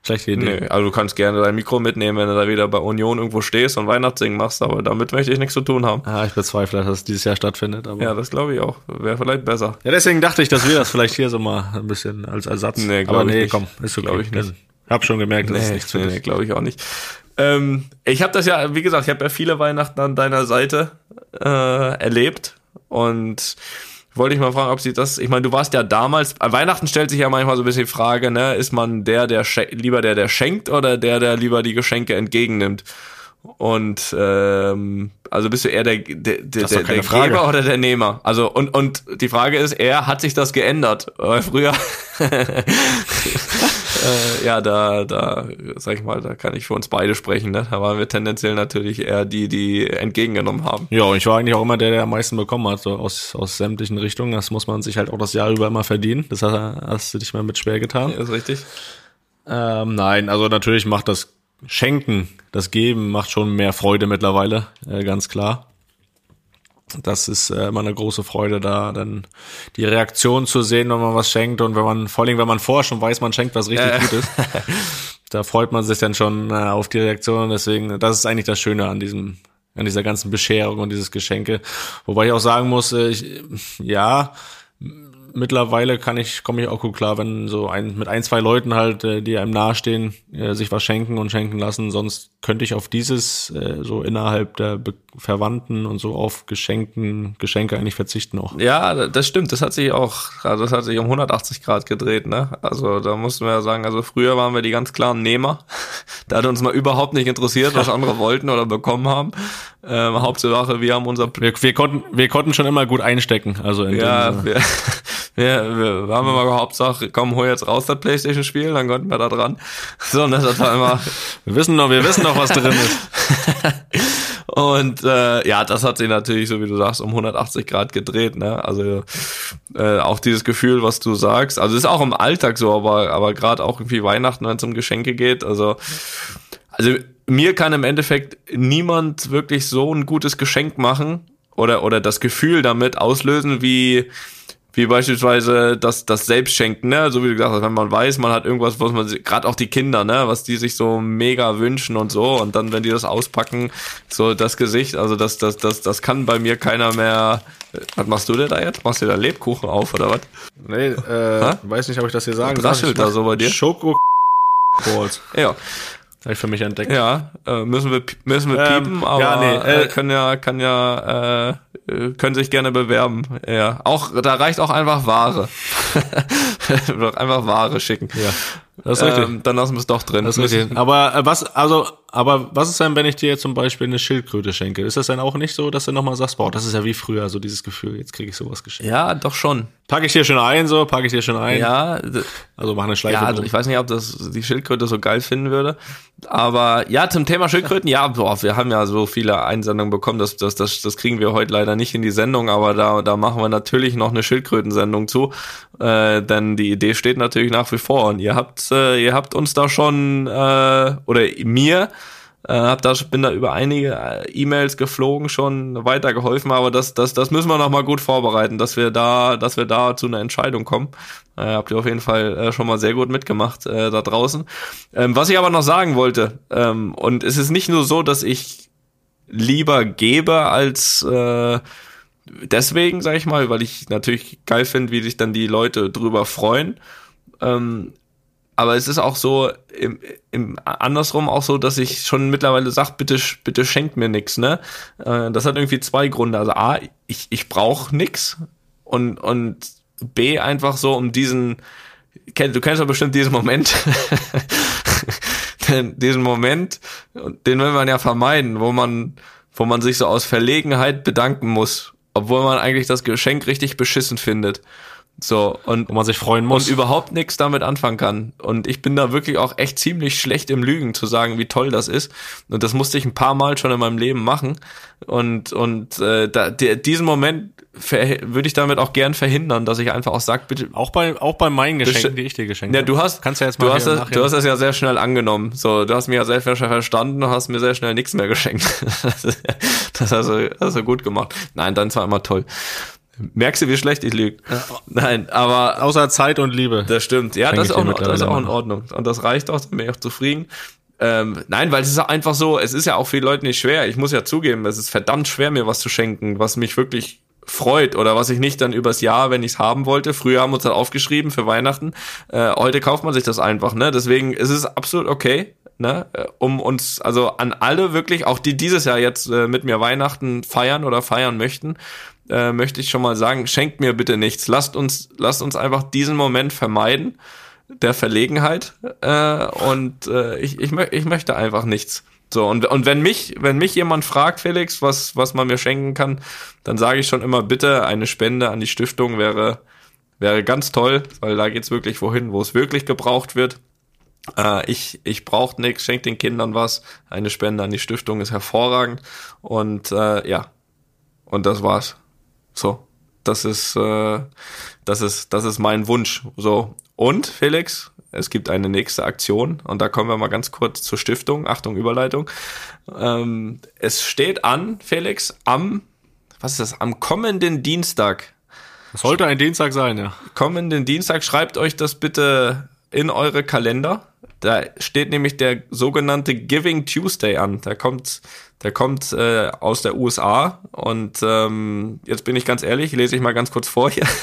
schlechte Idee. Nee, also du kannst gerne dein Mikro mitnehmen, wenn du da wieder bei Union irgendwo stehst und Weihnachtssingen machst, aber damit möchte ich nichts zu tun haben. Ah, ich bezweifle, dass es dieses Jahr stattfindet. Aber Ja, das glaube ich auch. Wäre vielleicht besser. Ja, deswegen dachte ich, dass wir das vielleicht hier so mal ein bisschen als Ersatz. Nee, aber ich nee, nicht. komm, ist okay. Glaub ich nicht. Ich hab schon gemerkt, das ist Nee, nichts für nee, dich. nee glaube ich auch nicht. Ähm, ich habe das ja, wie gesagt, ich habe ja viele Weihnachten an deiner Seite äh, erlebt und wollte ich mal fragen, ob sie das, ich meine, du warst ja damals, an Weihnachten stellt sich ja manchmal so ein bisschen die Frage, ne, ist man der, der lieber der, der schenkt oder der, der lieber die Geschenke entgegennimmt? Und ähm, also bist du eher der, der, der, der, der Frage. Geber oder der Nehmer? Also und und die Frage ist, er hat sich das geändert? Weil früher äh, ja, da, da, sag ich mal, da kann ich für uns beide sprechen. Ne? Da waren wir tendenziell natürlich eher die, die entgegengenommen haben. Ja, und ich war eigentlich auch immer der, der am meisten bekommen hat, so aus, aus sämtlichen Richtungen. Das muss man sich halt auch das Jahr über immer verdienen. Das hast, hast du dich mal mit schwer getan. Ist richtig? Ähm, nein, also natürlich macht das Schenken, das Geben macht schon mehr Freude mittlerweile, äh, ganz klar. Das ist äh, immer eine große Freude, da dann die Reaktion zu sehen, wenn man was schenkt und wenn man, vor allem wenn man vorher schon weiß, man schenkt was richtig Äh. Gutes. Da freut man sich dann schon äh, auf die Reaktion und deswegen, das ist eigentlich das Schöne an diesem an dieser ganzen Bescherung und dieses Geschenke. Wobei ich auch sagen muss, äh, ich, ja, mittlerweile kann ich, komme ich auch gut klar, wenn so ein, mit ein, zwei Leuten halt, äh, die einem nahestehen, äh, sich was schenken und schenken lassen. Sonst könnte ich auf dieses, äh, so innerhalb der Be Verwandten und so auf Geschenken, Geschenke eigentlich verzichten auch. Ja, das stimmt. Das hat sich auch, also das hat sich um 180 Grad gedreht, ne? Also da mussten wir ja sagen, also früher waren wir die ganz klaren Nehmer. Da hat uns mal überhaupt nicht interessiert, was andere wollten oder bekommen haben. Ähm, Hauptsache, wir haben unser wir, wir konnten wir konnten schon immer gut einstecken, also in ja, wir, wir, wir, wir haben immer Hauptsache, komm, hol jetzt raus das Playstation Spiel, dann konnten wir da dran. So, ne, das war immer wir wissen noch, wir wissen noch, was drin ist. Und äh, ja, das hat sich natürlich, so wie du sagst, um 180 Grad gedreht. Ne? Also äh, auch dieses Gefühl, was du sagst. Also ist auch im Alltag so, aber aber gerade auch irgendwie Weihnachten, wenn es um Geschenke geht. Also also mir kann im Endeffekt niemand wirklich so ein gutes Geschenk machen oder oder das Gefühl damit auslösen wie wie beispielsweise das, das Selbstschenken, ne? So wie du gesagt hast, wenn man weiß, man hat irgendwas, was man, gerade auch die Kinder, ne? Was die sich so mega wünschen und so. Und dann, wenn die das auspacken, so das Gesicht, also das, das, das, das kann bei mir keiner mehr. Was machst du denn da jetzt? Machst du da Lebkuchen auf oder was? Nee, äh, ha? weiß nicht, ob ich das hier sagen darf. Raschelt da so bei dir? Schoko. Ja. Habe ich für mich entdeckt. Ja, äh, müssen wir müssen wir ähm, piepen, aber ja, nee, äh, können ja kann ja äh, äh, können sich gerne bewerben. Ja, auch da reicht auch einfach Ware. einfach Ware schicken. Ja. Das ist richtig. Ähm, dann lassen wir es doch drin. Das ist richtig. Aber äh, was, also, aber was ist denn, wenn ich dir jetzt zum Beispiel eine Schildkröte schenke? Ist das dann auch nicht so, dass du nochmal sagst, boah, das ist ja wie früher, so dieses Gefühl, jetzt kriege ich sowas geschenkt? Ja, doch schon. Packe ich dir schon ein, so, packe ich dir schon ein. Ja. Also mach eine Schleife. Ja, also ich weiß nicht, ob das die Schildkröte so geil finden würde. Aber ja, zum Thema Schildkröten, ja, boah, wir haben ja so viele Einsendungen bekommen, das, das, das, das kriegen wir heute leider nicht in die Sendung, aber da, da machen wir natürlich noch eine Schildkrötensendung zu. Äh, denn die Idee steht natürlich nach wie vor. Und ihr habt, äh, ihr habt uns da schon, äh, oder mir, äh, hab da, bin da über einige äh, E-Mails geflogen schon weitergeholfen, aber das, das, das müssen wir noch mal gut vorbereiten, dass wir da, dass wir da zu einer Entscheidung kommen. Äh, habt ihr auf jeden Fall äh, schon mal sehr gut mitgemacht äh, da draußen. Ähm, was ich aber noch sagen wollte, ähm, und es ist nicht nur so, dass ich lieber gebe als äh, deswegen, sag ich mal, weil ich natürlich geil finde, wie sich dann die Leute drüber freuen. Ähm, aber es ist auch so im, im andersrum auch so, dass ich schon mittlerweile sag, bitte bitte schenkt mir nix, ne? Äh, das hat irgendwie zwei Gründe. Also a, ich ich brauche nix und und b einfach so um diesen du kennst doch bestimmt diesen Moment. diesen Moment, den will man ja vermeiden, wo man wo man sich so aus Verlegenheit bedanken muss, obwohl man eigentlich das Geschenk richtig beschissen findet. So, und wo man sich freuen muss. Und überhaupt nichts damit anfangen kann. Und ich bin da wirklich auch echt ziemlich schlecht im Lügen zu sagen, wie toll das ist. Und das musste ich ein paar Mal schon in meinem Leben machen. Und, und äh, da, der, diesen Moment würde ich damit auch gern verhindern, dass ich einfach auch sag, bitte. Auch bei, auch bei meinen Geschenken, die ich dir geschenkt habe. Ja, du hast, kannst ja jetzt mal du hast, das, du hast das ja sehr schnell angenommen. So, du hast mich ja sehr schnell verstanden und hast mir sehr schnell nichts mehr geschenkt. das hast du, hast du gut gemacht. Nein, dann war immer toll. Merkst du, wie schlecht ich lüge? Ja. Nein, aber. Außer Zeit und Liebe. Das stimmt. Ja, das ist, auch, das ist auch in Ordnung. Und das reicht auch, dann bin ich auch zufrieden. Ähm, nein, weil es ist einfach so, es ist ja auch vielen Leuten nicht schwer. Ich muss ja zugeben, es ist verdammt schwer, mir was zu schenken, was mich wirklich freut oder was ich nicht dann übers Jahr, wenn ich es haben wollte. Früher haben wir uns dann aufgeschrieben für Weihnachten. Äh, heute kauft man sich das einfach, ne? Deswegen ist es absolut okay, ne? Äh, um uns, also an alle wirklich, auch die dieses Jahr jetzt äh, mit mir Weihnachten feiern oder feiern möchten, äh, möchte ich schon mal sagen, schenkt mir bitte nichts. Lasst uns, lasst uns einfach diesen Moment vermeiden der Verlegenheit äh, und äh, ich, ich, ich möchte einfach nichts. So, und, und wenn mich, wenn mich jemand fragt, Felix, was, was man mir schenken kann, dann sage ich schon immer, bitte eine Spende an die Stiftung wäre, wäre ganz toll, weil da geht's wirklich wohin, wo es wirklich gebraucht wird. Äh, ich ich brauche nichts, schenkt den Kindern was. Eine Spende an die Stiftung ist hervorragend. Und äh, ja, und das war's. So, das ist, äh, das ist, das ist mein Wunsch. So. Und, Felix, es gibt eine nächste Aktion und da kommen wir mal ganz kurz zur Stiftung. Achtung, Überleitung. Ähm, es steht an, Felix, am, was ist das, am kommenden Dienstag. Das sollte ein Dienstag sein, ja. Kommenden Dienstag, schreibt euch das bitte in eure Kalender. Da steht nämlich der sogenannte Giving Tuesday an. Da kommt, der kommt äh, aus der USA und ähm, jetzt bin ich ganz ehrlich, lese ich mal ganz kurz vor hier.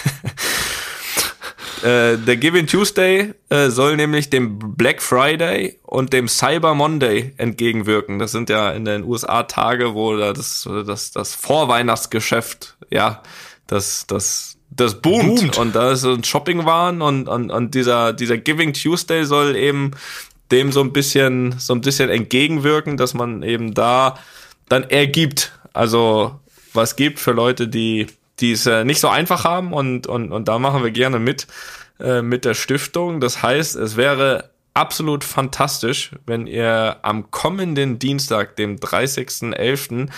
Äh, der Giving Tuesday äh, soll nämlich dem Black Friday und dem Cyber Monday entgegenwirken. Das sind ja in den USA Tage, wo das, das, das Vorweihnachtsgeschäft, ja, das, das, das boomt. boomt. Und da ist ein Shopping-Waren und, und, und dieser, dieser Giving Tuesday soll eben dem so ein bisschen, so ein bisschen entgegenwirken, dass man eben da dann ergibt. Also was gibt für Leute, die die es äh, nicht so einfach haben und, und, und da machen wir gerne mit äh, mit der Stiftung. Das heißt, es wäre absolut fantastisch, wenn ihr am kommenden Dienstag, dem 30.11.,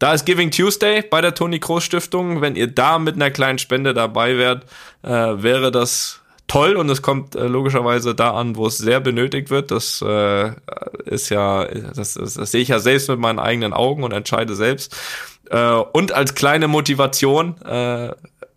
da ist Giving Tuesday bei der Toni Kroos Stiftung. Wenn ihr da mit einer kleinen Spende dabei wärt, äh, wäre das toll und es kommt äh, logischerweise da an, wo es sehr benötigt wird. Das äh, ist ja, das, das, das sehe ich ja selbst mit meinen eigenen Augen und entscheide selbst. Äh, und als kleine Motivation äh,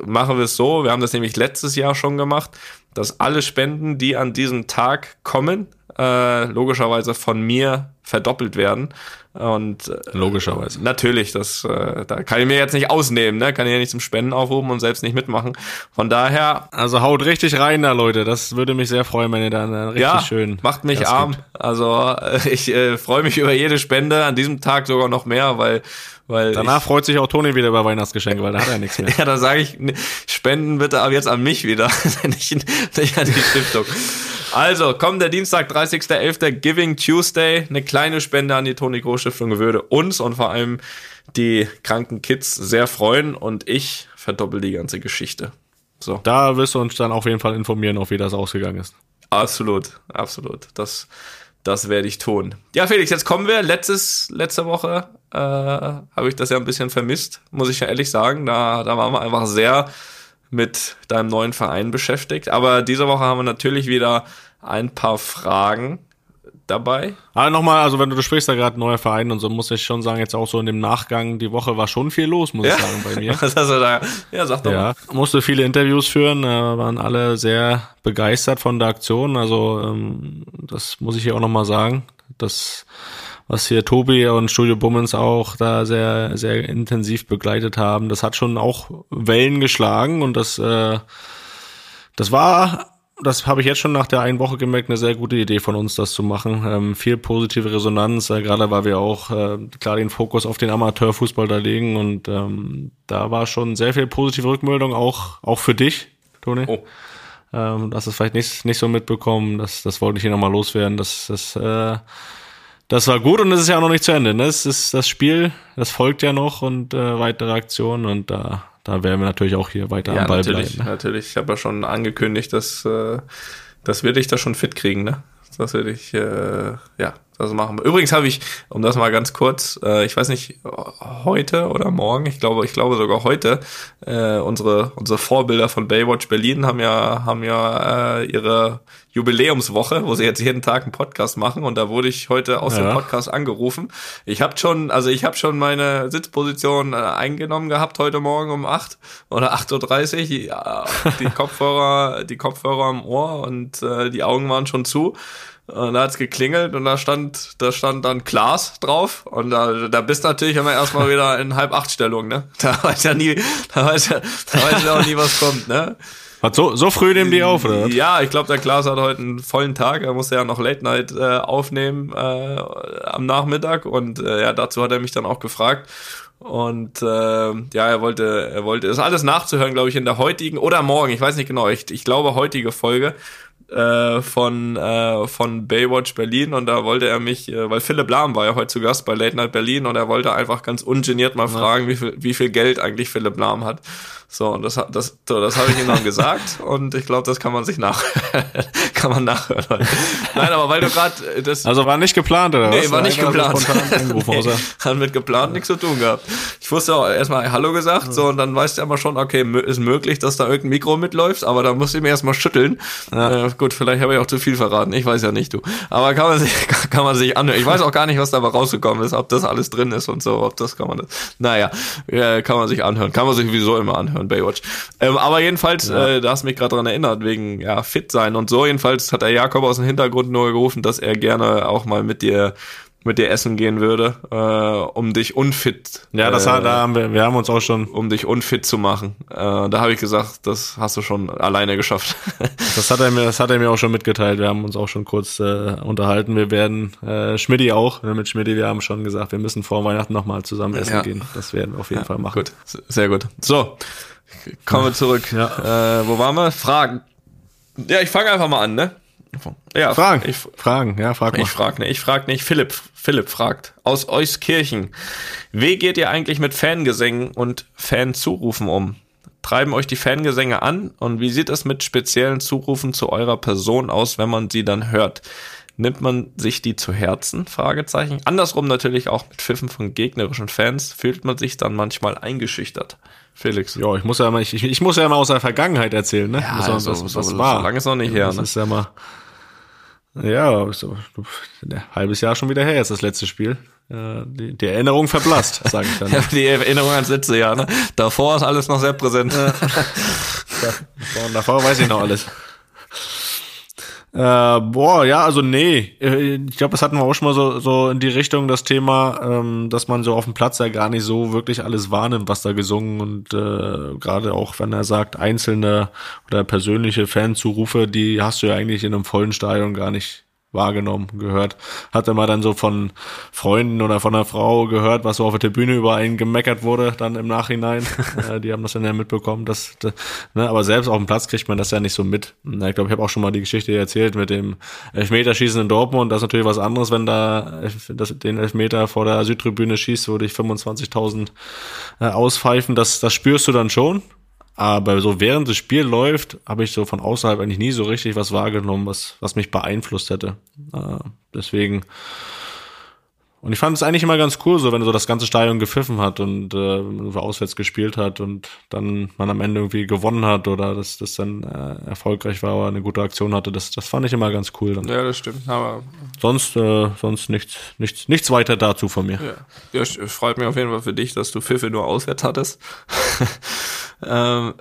machen wir es so, wir haben das nämlich letztes Jahr schon gemacht, dass alle Spenden, die an diesem Tag kommen, äh, logischerweise von mir verdoppelt werden. Und äh, logischerweise. Natürlich, das äh, da kann ich mir jetzt nicht ausnehmen, ne? Kann ich ja nicht zum Spenden aufrufen und selbst nicht mitmachen. Von daher. Also haut richtig rein da, Leute. Das würde mich sehr freuen, wenn ihr dann richtig ja, schön. Macht mich arm. Gibt. Also äh, ich äh, freue mich über jede Spende, an diesem Tag sogar noch mehr, weil weil Danach ich, freut sich auch Toni wieder über Weihnachtsgeschenke, weil da hat er nichts mehr. ja, da sage ich, spenden bitte ab jetzt an mich wieder, nicht, nicht an die Stiftung. Also, kommt der Dienstag, 30.11., Giving Tuesday. Eine kleine Spende an die Toni Groß Stiftung würde uns und vor allem die kranken Kids sehr freuen und ich verdoppel die ganze Geschichte. So. Da wirst du uns dann auf jeden Fall informieren, auf wie das ausgegangen ist. Absolut, absolut. Das, das werde ich tun. Ja, Felix, jetzt kommen wir. Letztes, letzte Woche äh, habe ich das ja ein bisschen vermisst, muss ich ja ehrlich sagen. Da, da waren wir einfach sehr mit deinem neuen Verein beschäftigt. Aber diese Woche haben wir natürlich wieder ein paar Fragen dabei. Aber nochmal, also wenn du, du sprichst da gerade neuer Verein und so, muss ich schon sagen, jetzt auch so in dem Nachgang, die Woche war schon viel los, muss ja? ich sagen, bei mir. Was hast du da? Ja, sag doch ja, mal. Musste viele Interviews führen, äh, waren alle sehr begeistert von der Aktion. Also ähm, das muss ich hier auch nochmal sagen. Das was hier Tobi und Studio Bummens auch da sehr, sehr intensiv begleitet haben. Das hat schon auch Wellen geschlagen und das, äh, das war, das habe ich jetzt schon nach der einen Woche gemerkt, eine sehr gute Idee von uns, das zu machen. Ähm, viel positive Resonanz, äh, gerade weil wir auch äh, klar den Fokus auf den Amateurfußball da legen und ähm, da war schon sehr viel positive Rückmeldung, auch, auch für dich, Toni. Oh. Ähm, das ist vielleicht nicht, nicht so mitbekommen, das, das wollte ich hier nochmal loswerden, dass das äh, das war gut und es ist ja auch noch nicht zu Ende. Ne? Es ist das Spiel, das folgt ja noch und äh, weitere Aktionen und da, da werden wir natürlich auch hier weiter ja, am Ball natürlich, bleiben. Ne? Natürlich, ich habe ja schon angekündigt, dass, äh, das werde ich da schon fit kriegen, ne? Das werde ich, äh, ja, das machen wir. Übrigens habe ich, um das mal ganz kurz, äh, ich weiß nicht, heute oder morgen, ich glaube, ich glaube sogar heute, äh, unsere, unsere Vorbilder von Baywatch Berlin haben ja, haben ja äh, ihre Jubiläumswoche, wo sie jetzt jeden Tag einen Podcast machen und da wurde ich heute aus ja. dem Podcast angerufen. Ich habe schon, also ich habe schon meine Sitzposition äh, eingenommen gehabt heute Morgen um acht oder 8.30 Uhr, die, äh, die Kopfhörer, die Kopfhörer am Ohr und äh, die Augen waren schon zu. Und da hat's geklingelt und da stand, da stand dann Klaas drauf. Und da, da bist du natürlich immer erstmal wieder in halb acht Stellung, ne? Da weiß ja nie, da weiß ja, da weiß ja auch nie, was kommt, ne? Hat so, so früh nehmen die auf, oder? Ja, ich glaube, der Klaas hat heute einen vollen Tag. Er musste ja noch Late Night äh, aufnehmen äh, am Nachmittag und äh, ja, dazu hat er mich dann auch gefragt. Und äh, ja, er wollte, er wollte, ist alles nachzuhören, glaube ich, in der heutigen oder morgen, ich weiß nicht genau, ich, ich glaube heutige Folge äh, von, äh, von Baywatch Berlin und da wollte er mich, äh, weil Philipp Lahm war ja heute zu Gast bei Late Night Berlin und er wollte einfach ganz ungeniert mal ja. fragen, wie viel, wie viel Geld eigentlich Philipp Lahm hat. So, und das, das, so, das habe ich ihm dann gesagt und ich glaube, das kann man sich nach kann man nachhören. Nein, aber weil du gerade äh, das. Also war nicht geplant, oder? Nee, was? war nicht geplant. nee, hat mit geplant nichts zu tun gehabt. Ich wusste auch erstmal Hallo gesagt, so, und dann weißt du aber schon, okay, ist möglich, dass da irgendein Mikro mitläuft, aber da musst du mir erstmal schütteln. Ja. Äh, gut, vielleicht habe ich auch zu viel verraten. Ich weiß ja nicht, du. Aber kann man sich, kann man sich anhören. Ich weiß auch gar nicht, was dabei rausgekommen ist, ob das alles drin ist und so, ob das kann man das. Naja, äh, kann man sich anhören. Kann man sich sowieso immer anhören, Baywatch. Ähm, aber jedenfalls, ja. äh, da hast mich gerade dran erinnert, wegen ja, fit sein und so. Jedenfalls hat der Jakob aus dem Hintergrund nur gerufen, dass er gerne auch mal mit dir mit dir essen gehen würde, äh, um dich unfit. Ja, das äh, hat, da haben wir, wir haben uns auch schon. Um dich unfit zu machen. Äh, da habe ich gesagt, das hast du schon alleine geschafft. das hat er mir, das hat er mir auch schon mitgeteilt. Wir haben uns auch schon kurz äh, unterhalten. Wir werden äh, Schmidti auch, mit Schmidti, wir haben schon gesagt, wir müssen vor Weihnachten nochmal zusammen essen ja. gehen. Das werden wir auf jeden ja, Fall machen. Gut, sehr gut. So, kommen wir zurück. Ja. Äh, wo waren wir? Fragen. Ja, ich fange einfach mal an, ne? Ja, Fragen. Ich, Fragen, ja, frag mal. Ich frag nicht, ich frag nicht. Philipp, Philipp fragt. Aus Euskirchen. Wie geht ihr eigentlich mit Fangesängen und Fanzurufen um? Treiben euch die Fangesänge an? Und wie sieht es mit speziellen Zurufen zu eurer Person aus, wenn man sie dann hört? Nimmt man sich die zu Herzen? Fragezeichen. Andersrum natürlich auch mit Pfiffen von gegnerischen Fans fühlt man sich dann manchmal eingeschüchtert. Felix. Ja, ich muss ja mal, ich, ich muss ja mal aus der Vergangenheit erzählen, ne? Ja, also, was, was, was so, war. So lange ist noch nicht her, das ne? ist ja mal, ja, so, ein halbes Jahr schon wieder her jetzt das letzte Spiel. Die, die Erinnerung verblasst, sage ich dann. ja, die Erinnerung ans letzte Jahr, ne? Davor ist alles noch sehr präsent. davor, davor weiß ich noch alles. Äh, boah, ja, also nee. Äh, ich glaube, das hatten wir auch schon mal so, so in die Richtung das Thema, ähm, dass man so auf dem Platz ja gar nicht so wirklich alles wahrnimmt, was da gesungen und äh, gerade auch, wenn er sagt, einzelne oder persönliche Fanzurufe, die hast du ja eigentlich in einem vollen Stadion gar nicht wahrgenommen, gehört. Hat immer dann so von Freunden oder von einer Frau gehört, was so auf der Tribüne über einen gemeckert wurde, dann im Nachhinein. äh, die haben das dann ja mitbekommen. Dass, ne, aber selbst auf dem Platz kriegt man das ja nicht so mit. Ich glaube, ich habe auch schon mal die Geschichte erzählt mit dem Elfmeterschießen in Dortmund. Das ist natürlich was anderes, wenn da das, den Elfmeter vor der Südtribüne schießt, wo dich 25.000 äh, auspfeifen. Das, das spürst du dann schon. Aber so während das Spiel läuft, habe ich so von außerhalb eigentlich nie so richtig was wahrgenommen, was, was mich beeinflusst hätte. Äh, deswegen. Und ich fand es eigentlich immer ganz cool, so wenn so das ganze Stadion gepfiffen hat und äh, auswärts gespielt hat und dann man am Ende irgendwie gewonnen hat oder dass das dann äh, erfolgreich war oder eine gute Aktion hatte. Das, das fand ich immer ganz cool. Dann. Ja, das stimmt. Aber sonst, äh, sonst nichts, nichts, nichts weiter dazu von mir. Ja, ja freut mich auf jeden Fall für dich, dass du Pfiffe nur auswärts hattest. ähm,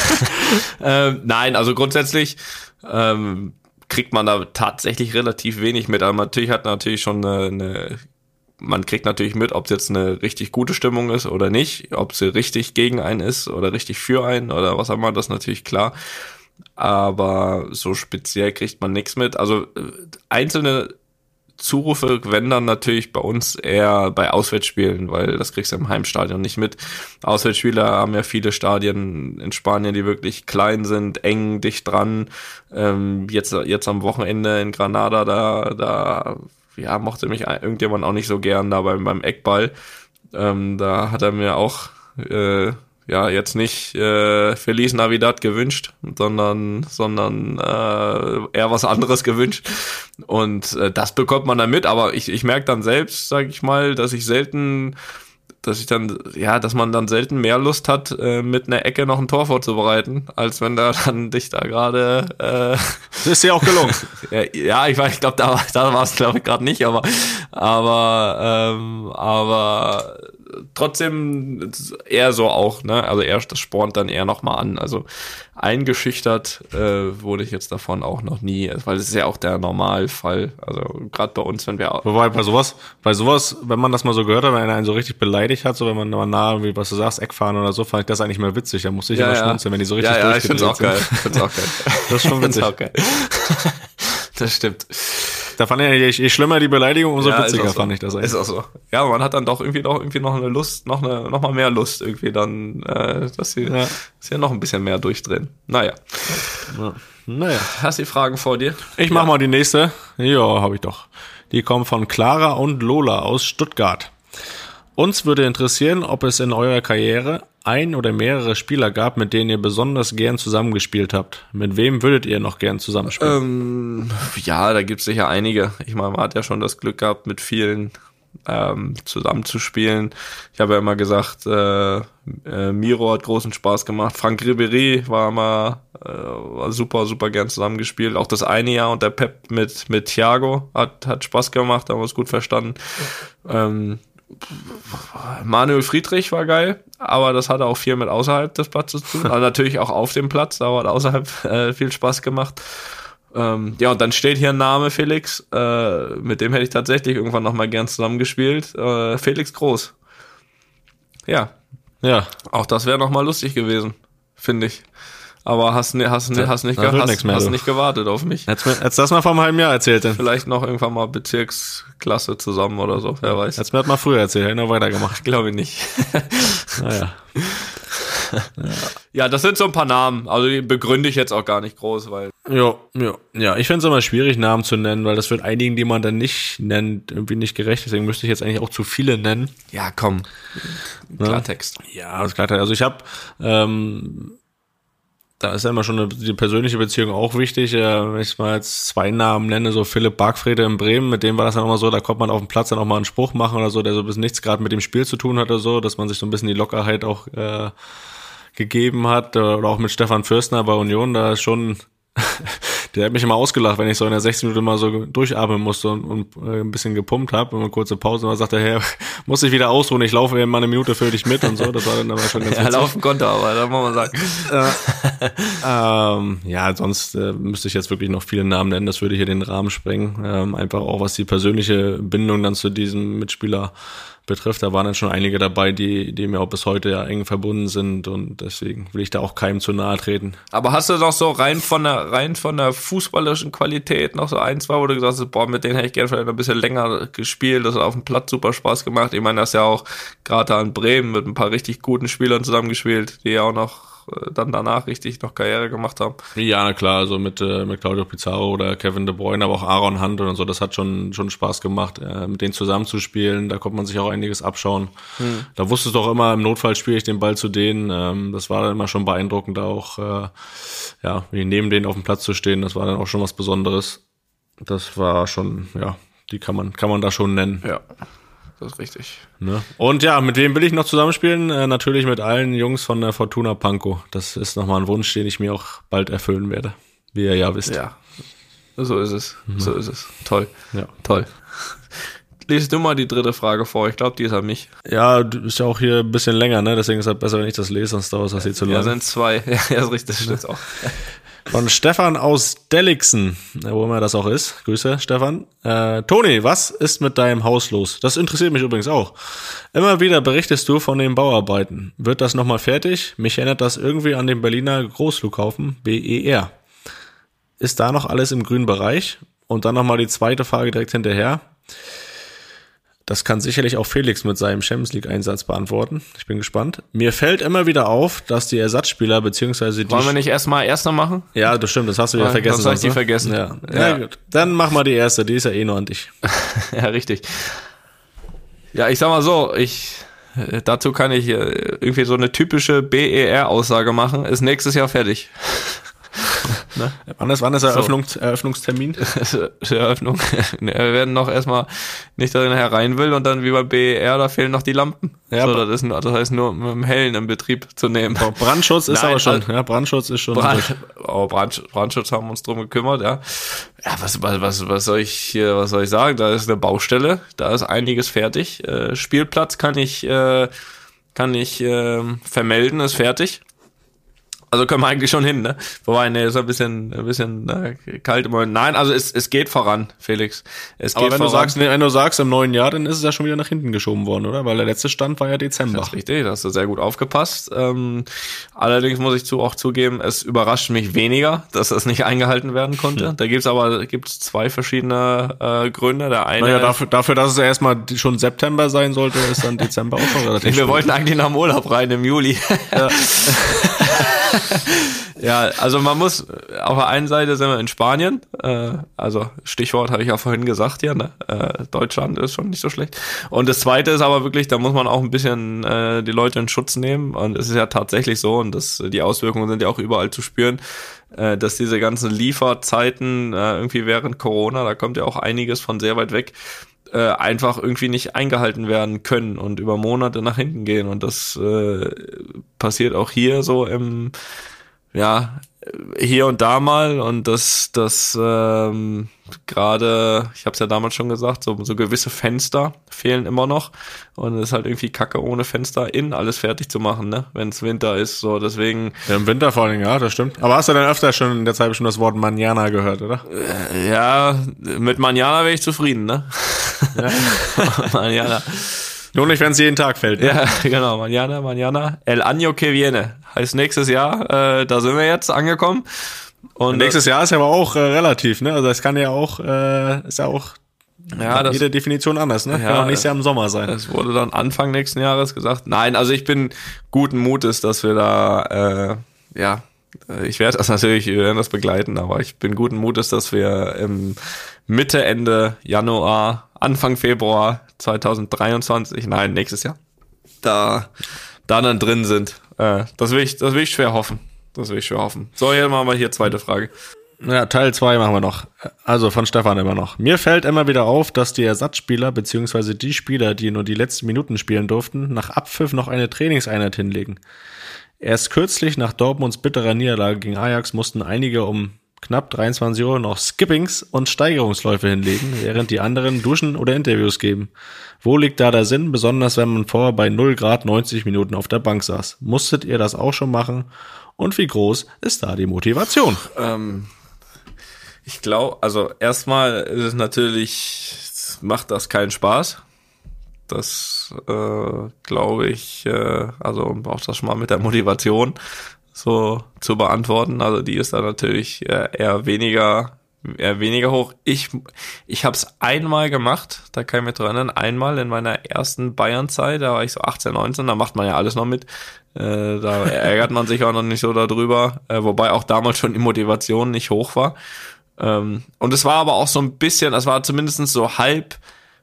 ähm, nein, also grundsätzlich ähm, kriegt man da tatsächlich relativ wenig mit. Aber natürlich hat natürlich schon eine, eine man kriegt natürlich mit, ob es jetzt eine richtig gute Stimmung ist oder nicht, ob sie richtig gegen einen ist oder richtig für einen oder was auch immer, das ist natürlich klar. Aber so speziell kriegt man nichts mit. Also äh, einzelne Zurufe, wenn dann natürlich bei uns eher bei Auswärtsspielen, weil das kriegst du im Heimstadion nicht mit. Auswärtsspieler haben ja viele Stadien in Spanien, die wirklich klein sind, eng, dicht dran. Ähm, jetzt, jetzt am Wochenende in Granada, da, da, ja, mochte mich irgendjemand auch nicht so gern da beim, beim Eckball. Ähm, da hat er mir auch, äh, ja jetzt nicht äh, Feliz Navidad gewünscht, sondern sondern äh, eher was anderes gewünscht. Und äh, das bekommt man dann mit, aber ich, ich merke dann selbst, sage ich mal, dass ich selten dass ich dann, ja, dass man dann selten mehr Lust hat, äh, mit einer Ecke noch ein Tor vorzubereiten, als wenn da dann dich da gerade. Äh, das ist ja auch gelungen. ja, ich weiß, ich glaube, da, da war es, glaube ich, gerade nicht, aber aber ähm, aber trotzdem eher so auch, ne? Also er das spornt dann eher nochmal an. Also eingeschüchtert äh, wurde ich jetzt davon auch noch nie, weil es ist ja auch der Normalfall. Also gerade bei uns, wenn wir Wobei bei sowas, bei sowas, wenn man das mal so gehört hat, wenn einer einen so richtig beleidigt hat, so wenn man mal nah, wie was du sagst, Eckfahren oder so, fand ich das eigentlich mal witzig. Da musste ich ja, immer ja. schmunzeln, wenn die so richtig ja, ja, ich find's auch sind. geil. Ich find's auch geil. das ist schon witzig. Auch geil. das stimmt. Da fand ich, je, schlimmer die Beleidigung, umso ja, witziger so. fand ich das eigentlich. Ist auch so. Ja, man hat dann doch irgendwie noch, irgendwie noch eine Lust, noch eine, noch mal mehr Lust irgendwie dann, äh, dass sie, ja. dass sie noch ein bisschen mehr durchdrehen. Naja. Ja. Naja. Hast du Fragen vor dir? Ich mach mal die nächste. Ja, habe ich doch. Die kommt von Clara und Lola aus Stuttgart. Uns würde interessieren, ob es in eurer Karriere ein oder mehrere Spieler gab, mit denen ihr besonders gern zusammengespielt habt. Mit wem würdet ihr noch gern zusammenspielen? Ähm, ja, da gibt's sicher einige. Ich meine, man hat ja schon das Glück gehabt, mit vielen ähm, zusammenzuspielen. Ich habe ja immer gesagt, äh, äh, Miro hat großen Spaß gemacht. Frank Ribery war immer äh, war super, super gern zusammengespielt. Auch das eine Jahr und der Pep mit, mit Thiago hat, hat Spaß gemacht, haben wir es gut verstanden. Ähm, Manuel Friedrich war geil, aber das hatte auch viel mit außerhalb des Platzes zu tun. Also natürlich auch auf dem Platz, aber hat außerhalb äh, viel Spaß gemacht. Ähm, ja, und dann steht hier ein Name, Felix. Äh, mit dem hätte ich tatsächlich irgendwann nochmal gern zusammengespielt. Äh, Felix Groß. Ja. Ja. Auch das wäre nochmal lustig gewesen, finde ich. Aber hast, hast, hast, hast, nicht, wird hast, hast du. nicht gewartet auf mich. Hättest hättest das mal vor einem halben Jahr erzählt, denn. Vielleicht noch irgendwann mal Bezirksklasse zusammen oder so, wer weiß. Hättest mir das mal früher erzählt, hätte ich noch weitergemacht. Glaube ich nicht. Naja. Ja, das sind so ein paar Namen. Also die begründe ich jetzt auch gar nicht groß, weil Ja, ja. Ja, ich finde es immer schwierig, Namen zu nennen, weil das wird einigen, die man dann nicht nennt, irgendwie nicht gerecht. Deswegen müsste ich jetzt eigentlich auch zu viele nennen. ja, komm. Klartext. Ja, das ist klar. Also ich habe, ähm, da ist ja immer schon eine, die persönliche Beziehung auch wichtig. Äh, wenn ich mal jetzt zwei Namen nenne, so Philipp Bargfrede in Bremen, mit dem war das dann mal so, da kommt man auf dem Platz dann auch mal einen Spruch machen oder so, der so bis nichts gerade mit dem Spiel zu tun hat oder so, dass man sich so ein bisschen die Lockerheit auch äh, gegeben hat. Oder auch mit Stefan Fürstner bei Union, da ist schon der hat mich immer ausgelacht, wenn ich so in der 16 Minute mal so durchatmen musste und, und äh, ein bisschen gepumpt habe und eine kurze Pause und dann sagt er, hey, muss ich wieder ausruhen, ich laufe mal eine Minute für dich mit und so. Das war dann aber schon ganz Ja, witzig. laufen konnte aber, da muss man sagen. Ähm, ja, sonst äh, müsste ich jetzt wirklich noch viele Namen nennen, das würde hier den Rahmen sprengen. Ähm, einfach auch was die persönliche Bindung dann zu diesem Mitspieler betrifft. Da waren dann schon einige dabei, die, die mir auch bis heute ja eng verbunden sind und deswegen will ich da auch keinem zu nahe treten. Aber hast du noch so rein von der, rein von der fußballerischen Qualität noch so ein, zwei, wo du gesagt hast, boah, mit denen hätte ich gerne vielleicht ein bisschen länger gespielt, das hat auf dem Platz super Spaß gemacht. Ich meine, das ja auch gerade da in Bremen mit ein paar richtig guten Spielern zusammengespielt, die ja auch noch dann danach richtig noch Karriere gemacht haben. Ja, na klar, also mit, äh, mit Claudio Pizarro oder Kevin De Bruyne, aber auch Aaron Hunt und so, das hat schon, schon Spaß gemacht, äh, mit denen zusammenzuspielen, da konnte man sich auch einiges abschauen. Da wusstest du auch immer, im Notfall spiele ich den Ball zu denen, ähm, das war dann immer schon beeindruckend, da auch, äh, ja, neben denen auf dem Platz zu stehen, das war dann auch schon was Besonderes. Das war schon, ja, die kann man, kann man da schon nennen. Ja, das ist richtig. Ne? Und ja, mit wem will ich noch zusammenspielen? Äh, natürlich mit allen Jungs von der Fortuna Pankow. Das ist nochmal ein Wunsch, den ich mir auch bald erfüllen werde, wie ihr ja wisst. Ja, so ist es. So ist es. Toll. Ja. Toll. Lies du mal die dritte Frage vor. Ich glaube, die ist an mich. Ja, du bist ja auch hier ein bisschen länger, ne? Deswegen ist es besser, wenn ich das lese, sonst dauert das hier zu Ja, lange. sind zwei. Ja, ist richtig, das stimmt auch. Von Stefan aus Dellixen, äh, wo immer das auch ist. Grüße, Stefan. Äh, Toni, was ist mit deinem Haus los? Das interessiert mich übrigens auch. Immer wieder berichtest du von den Bauarbeiten. Wird das nochmal fertig? Mich erinnert das irgendwie an den Berliner Großflughafen BER. Ist da noch alles im grünen Bereich? Und dann nochmal die zweite Frage direkt hinterher. Das kann sicherlich auch Felix mit seinem Champions League Einsatz beantworten. Ich bin gespannt. Mir fällt immer wieder auf, dass die Ersatzspieler beziehungsweise die Wollen wir nicht erstmal erster machen? ja, das stimmt, das hast du Ja, vergessen. hab ich sonst, die vergessen. Ja. Ja. ja, gut. Dann mach mal die erste, die ist ja eh nur an dich. Ja, richtig. Ja, ich sag mal so, ich äh, dazu kann ich äh, irgendwie so eine typische BER-Aussage machen. Ist nächstes Jahr fertig. Wann ist, wann ist Eröffnungs Eröffnungstermin? Die Eröffnung. Ne, Wir werden noch erstmal nicht darin herein will und dann wie bei BER, da fehlen noch die Lampen. Ja, so, das, ist, das heißt nur mit dem Hellen im Betrieb zu nehmen. Brandschutz ist Nein, aber schon, also- ja, Brandschutz ist schon. Brand, oh, Brand, Brandschutz haben wir uns drum gekümmert, ja. Ja, was, was, was, was soll ich hier, was soll ich sagen? Da ist eine Baustelle, da ist einiges fertig. Äh, Spielplatz kann ich, äh, kann ich äh, vermelden, ist fertig. Also können wir eigentlich schon hin, ne? Wobei, ne, ist ein bisschen, ein bisschen äh, kalt im Moment. Nein, also es, es geht voran, Felix. Es aber geht wenn du voran. sagst, nee, wenn du sagst im neuen Jahr, dann ist es ja schon wieder nach hinten geschoben worden, oder? Weil der letzte Stand war ja Dezember. Das ist richtig, da hast du sehr gut aufgepasst. Ähm, allerdings muss ich zu, auch zugeben, es überrascht mich weniger, dass das nicht eingehalten werden konnte. Da gibt's aber gibt's zwei verschiedene äh, Gründe. Der eine, Naja, dafür, dafür, dass es ja erstmal schon September sein sollte, ist dann Dezember auch schon relativ wir wollten eigentlich nach dem Urlaub rein im Juli. Ja. also man muss, auf der einen Seite sind wir in Spanien, äh, also Stichwort hatte ich ja vorhin gesagt, ja, ne? äh, Deutschland ist schon nicht so schlecht. Und das zweite ist aber wirklich, da muss man auch ein bisschen äh, die Leute in Schutz nehmen und es ist ja tatsächlich so und das, die Auswirkungen sind ja auch überall zu spüren, äh, dass diese ganzen Lieferzeiten äh, irgendwie während Corona, da kommt ja auch einiges von sehr weit weg, äh, einfach irgendwie nicht eingehalten werden können und über Monate nach hinten gehen. Und das äh, passiert auch hier so im, ja, hier und da mal und das, das ähm, gerade, ich habe es ja damals schon gesagt, so, so gewisse Fenster fehlen immer noch und es ist halt irgendwie Kacke ohne Fenster in alles fertig zu machen, ne? Wenn es Winter ist, so deswegen. Ja, Im Winter vor allem, ja, das stimmt. Aber hast du dann öfter schon in der Zeit schon das Wort Manjana gehört, oder? Äh, ja, mit Manjana wäre ich zufrieden, ne? Ja. Manjana. Nur nicht, wenn es jeden Tag fällt. Ne? Ja, genau. Manjana, Manjana. El año que viene. Heißt nächstes Jahr. Äh, da sind wir jetzt angekommen. Und nächstes Jahr ist ja aber auch äh, relativ, ne? Also es kann ja auch, äh, ist ja auch ja, das, jede Definition anders, ne? Ja, kann auch nächstes Jahr im Sommer sein. Es wurde dann Anfang nächsten Jahres gesagt. Nein, also ich bin guten Mutes, dass wir da, äh, ja, ich werde das natürlich, wir werden das begleiten, aber ich bin guten Mutes, dass wir im Mitte, Ende Januar, Anfang Februar 2023, nein, nächstes Jahr, da, da dann drin sind. Äh, das, will ich, das will ich schwer hoffen. Das will ich schwer hoffen. So, jetzt machen wir hier zweite Frage. Ja, Teil zwei machen wir noch. Also von Stefan immer noch. Mir fällt immer wieder auf, dass die Ersatzspieler beziehungsweise die Spieler, die nur die letzten Minuten spielen durften, nach Abpfiff noch eine Trainingseinheit hinlegen. Erst kürzlich nach Dortmunds bitterer Niederlage gegen Ajax mussten einige um knapp 23 Uhr noch Skippings und Steigerungsläufe hinlegen, während die anderen duschen oder Interviews geben. Wo liegt da der Sinn, besonders wenn man vorher bei 0 Grad 90 Minuten auf der Bank saß? Musstet ihr das auch schon machen? Und wie groß ist da die Motivation? Ähm, ich glaube, also erstmal ist es natürlich, macht das keinen Spaß. Das äh, glaube ich, äh, also auch das schon mal mit der Motivation so zu beantworten. Also die ist da natürlich eher, eher weniger eher weniger hoch. Ich ich habe es einmal gemacht, da kann ich mich dran erinnern, einmal in meiner ersten Bayern-Zeit, da war ich so 18, 19, da macht man ja alles noch mit. Äh, da ärgert man sich auch noch nicht so darüber, äh, wobei auch damals schon die Motivation nicht hoch war. Ähm, und es war aber auch so ein bisschen, es war zumindest so halb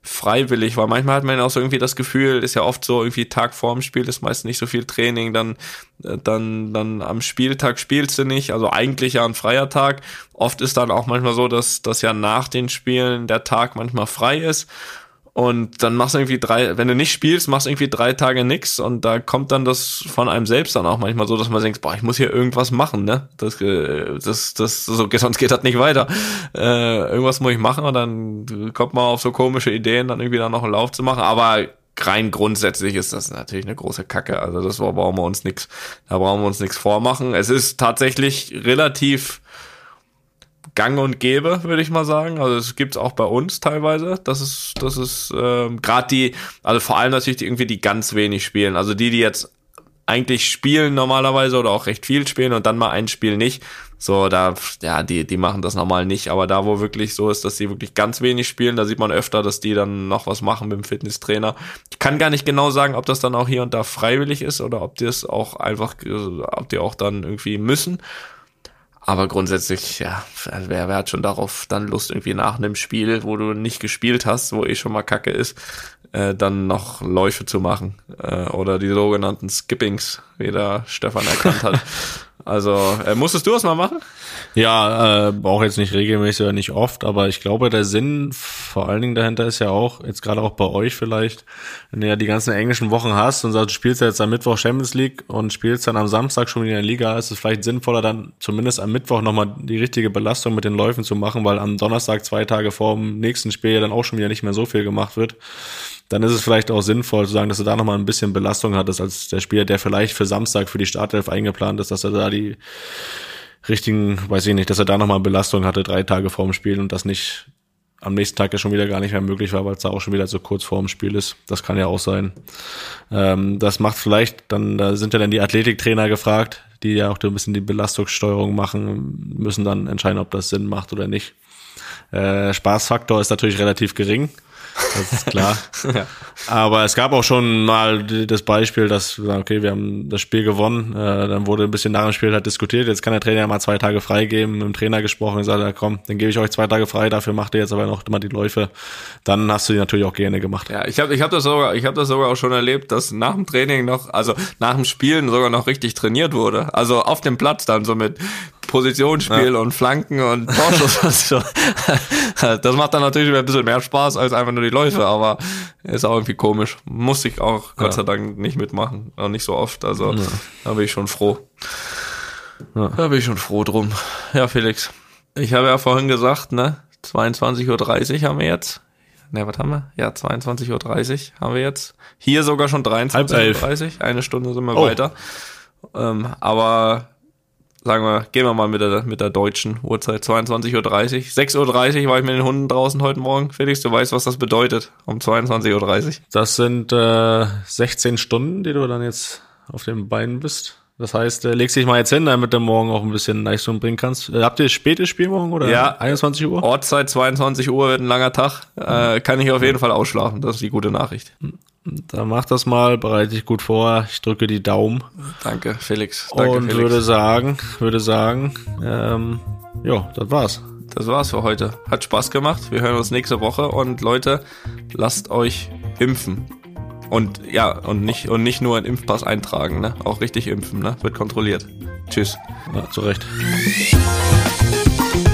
freiwillig, weil manchmal hat man ja auch so irgendwie das Gefühl, ist ja oft so irgendwie Tag vorm Spiel ist meist nicht so viel Training, dann äh, dann dann am Spieltag spielst du nicht, also eigentlich ja ein freier Tag. Oft ist dann auch manchmal so, dass dass ja nach den Spielen der Tag manchmal frei ist und dann machst du irgendwie drei, wenn du nicht spielst, machst du irgendwie drei Tage nix und da kommt dann das von einem selbst dann auch manchmal so, dass man denkt, boah, ich muss hier irgendwas machen, ne? Das, äh, das, das, so, sonst geht das nicht weiter. Äh, irgendwas muss ich machen und dann kommt man auf so komische Ideen, dann irgendwie da noch einen Lauf zu machen. Aber rein grundsätzlich ist das natürlich eine große Kacke. Also das brauchen wir uns nix, da brauchen wir uns nichts vormachen. Es ist tatsächlich relativ gang und gäbe, würde ich mal sagen. Also es gibt's auch bei uns teilweise. Das ist, das ist ähm, gerade die, also vor allem natürlich die, irgendwie die ganz wenig spielen. Also die, die jetzt eigentlich spielen normalerweise oder auch recht viel spielen und dann mal ein Spiel nicht. So, da, ja, die, die machen das normal nicht, aber da, wo wirklich so ist, dass die wirklich ganz wenig spielen, da sieht man öfter, dass die dann noch was machen mit dem Fitnesstrainer. Ich kann gar nicht genau sagen, ob das dann auch hier und da freiwillig ist oder ob die es auch einfach, ob die auch dann irgendwie müssen. Aber grundsätzlich, ja, wer, wer hat schon darauf dann Lust, irgendwie nach einem Spiel, wo du nicht gespielt hast, wo eh schon mal Kacke ist, äh, dann noch Läufe zu machen. Äh, oder die sogenannten Skippings, wie der Stefan erkannt hat. Also, äh, musstest du das mal machen? Ja, äh, auch jetzt nicht regelmäßig oder nicht oft, aber ich glaube, der Sinn vor allen Dingen dahinter ist ja auch, jetzt gerade auch bei euch vielleicht, wenn du ja die ganzen englischen Wochen hast und sagst, du spielst ja jetzt am Mittwoch Champions League und spielst dann am Samstag schon wieder in der Liga, ist es vielleicht sinnvoller, dann zumindest am Mittwoch nochmal die richtige Belastung mit den Läufen zu machen, weil am Donnerstag, zwei Tage vor dem nächsten Spiel ja dann auch schon wieder nicht mehr so viel gemacht wird dann ist es vielleicht auch sinnvoll zu sagen, dass du da nochmal ein bisschen Belastung hattest als der Spieler, der vielleicht für Samstag für die Startelf eingeplant ist, dass er da die richtigen, weiß ich nicht, dass er da nochmal Belastung hatte, drei Tage vorm Spiel und das nicht am nächsten Tag ja schon wieder gar nicht mehr möglich war, weil es da auch schon wieder so kurz vorm Spiel ist. Das kann ja auch sein. Ähm, das macht vielleicht, dann, da sind ja dann die Athletiktrainer gefragt, die ja auch ein bisschen die Belastungssteuerung machen, müssen dann entscheiden, ob das Sinn macht oder nicht. Äh, Spaßfaktor ist natürlich relativ gering. Das ist klar. ja. Aber es gab auch schon mal das Beispiel, dass, okay, wir haben das Spiel gewonnen, äh, dann wurde ein bisschen nach dem Spiel halt diskutiert, jetzt kann der Trainer mal zwei Tage freigeben, mit dem Trainer gesprochen und gesagt, ja, komm, dann gebe ich euch zwei Tage frei, dafür macht ihr jetzt aber noch mal die Läufe. Dann hast du die natürlich auch gerne gemacht. Ja, ich habe ich hab das sogar, ich habe das sogar auch schon erlebt, dass nach dem Training noch, also nach dem Spielen sogar noch richtig trainiert wurde. Also auf dem Platz dann so mit Positionsspiel ja. und Flanken und Torschuss. so. das macht dann natürlich ein bisschen mehr Spaß als einfach nur die Läufe, aber ist auch irgendwie komisch. Muss ich auch Gott sei Dank nicht mitmachen. Auch nicht so oft. Also ja. da bin ich schon froh. Ja. Da bin ich schon froh drum. Ja, Felix. Ich habe ja vorhin gesagt, ne? 22.30 Uhr haben wir jetzt. Ne, was haben wir? Ja, 22.30 Uhr haben wir jetzt. Hier sogar schon 23.30 Uhr. Eine Stunde sind wir oh. weiter. Ähm, aber sagen wir, gehen wir mal mit der, mit der deutschen Uhrzeit. 22.30 Uhr. 6.30 Uhr war ich mit den Hunden draußen heute Morgen. Felix, du weißt, was das bedeutet um 22.30 Uhr. Das sind äh, 16 Stunden, die du dann jetzt auf den Beinen bist. Das heißt, äh, legst dich mal jetzt hin, damit du morgen auch ein bisschen Leistung bringen kannst. Äh, habt ihr spätes Spiel morgen oder ja, 21 Uhr? Ortszeit 22 Uhr wird ein langer Tag. Äh, kann ich auf jeden Fall ausschlafen. Das ist die gute Nachricht. Dann mach das mal, bereite dich gut vor. Ich drücke die Daumen. Danke, Felix. Danke, Und Felix. würde sagen, würde sagen, ähm, ja, das war's. Das war's für heute. Hat Spaß gemacht. Wir hören uns nächste Woche und Leute, lasst euch impfen. Und ja, und nicht, und nicht nur einen Impfpass eintragen, ne? Auch richtig impfen, ne? Wird kontrolliert. Tschüss. Ja, zu Recht.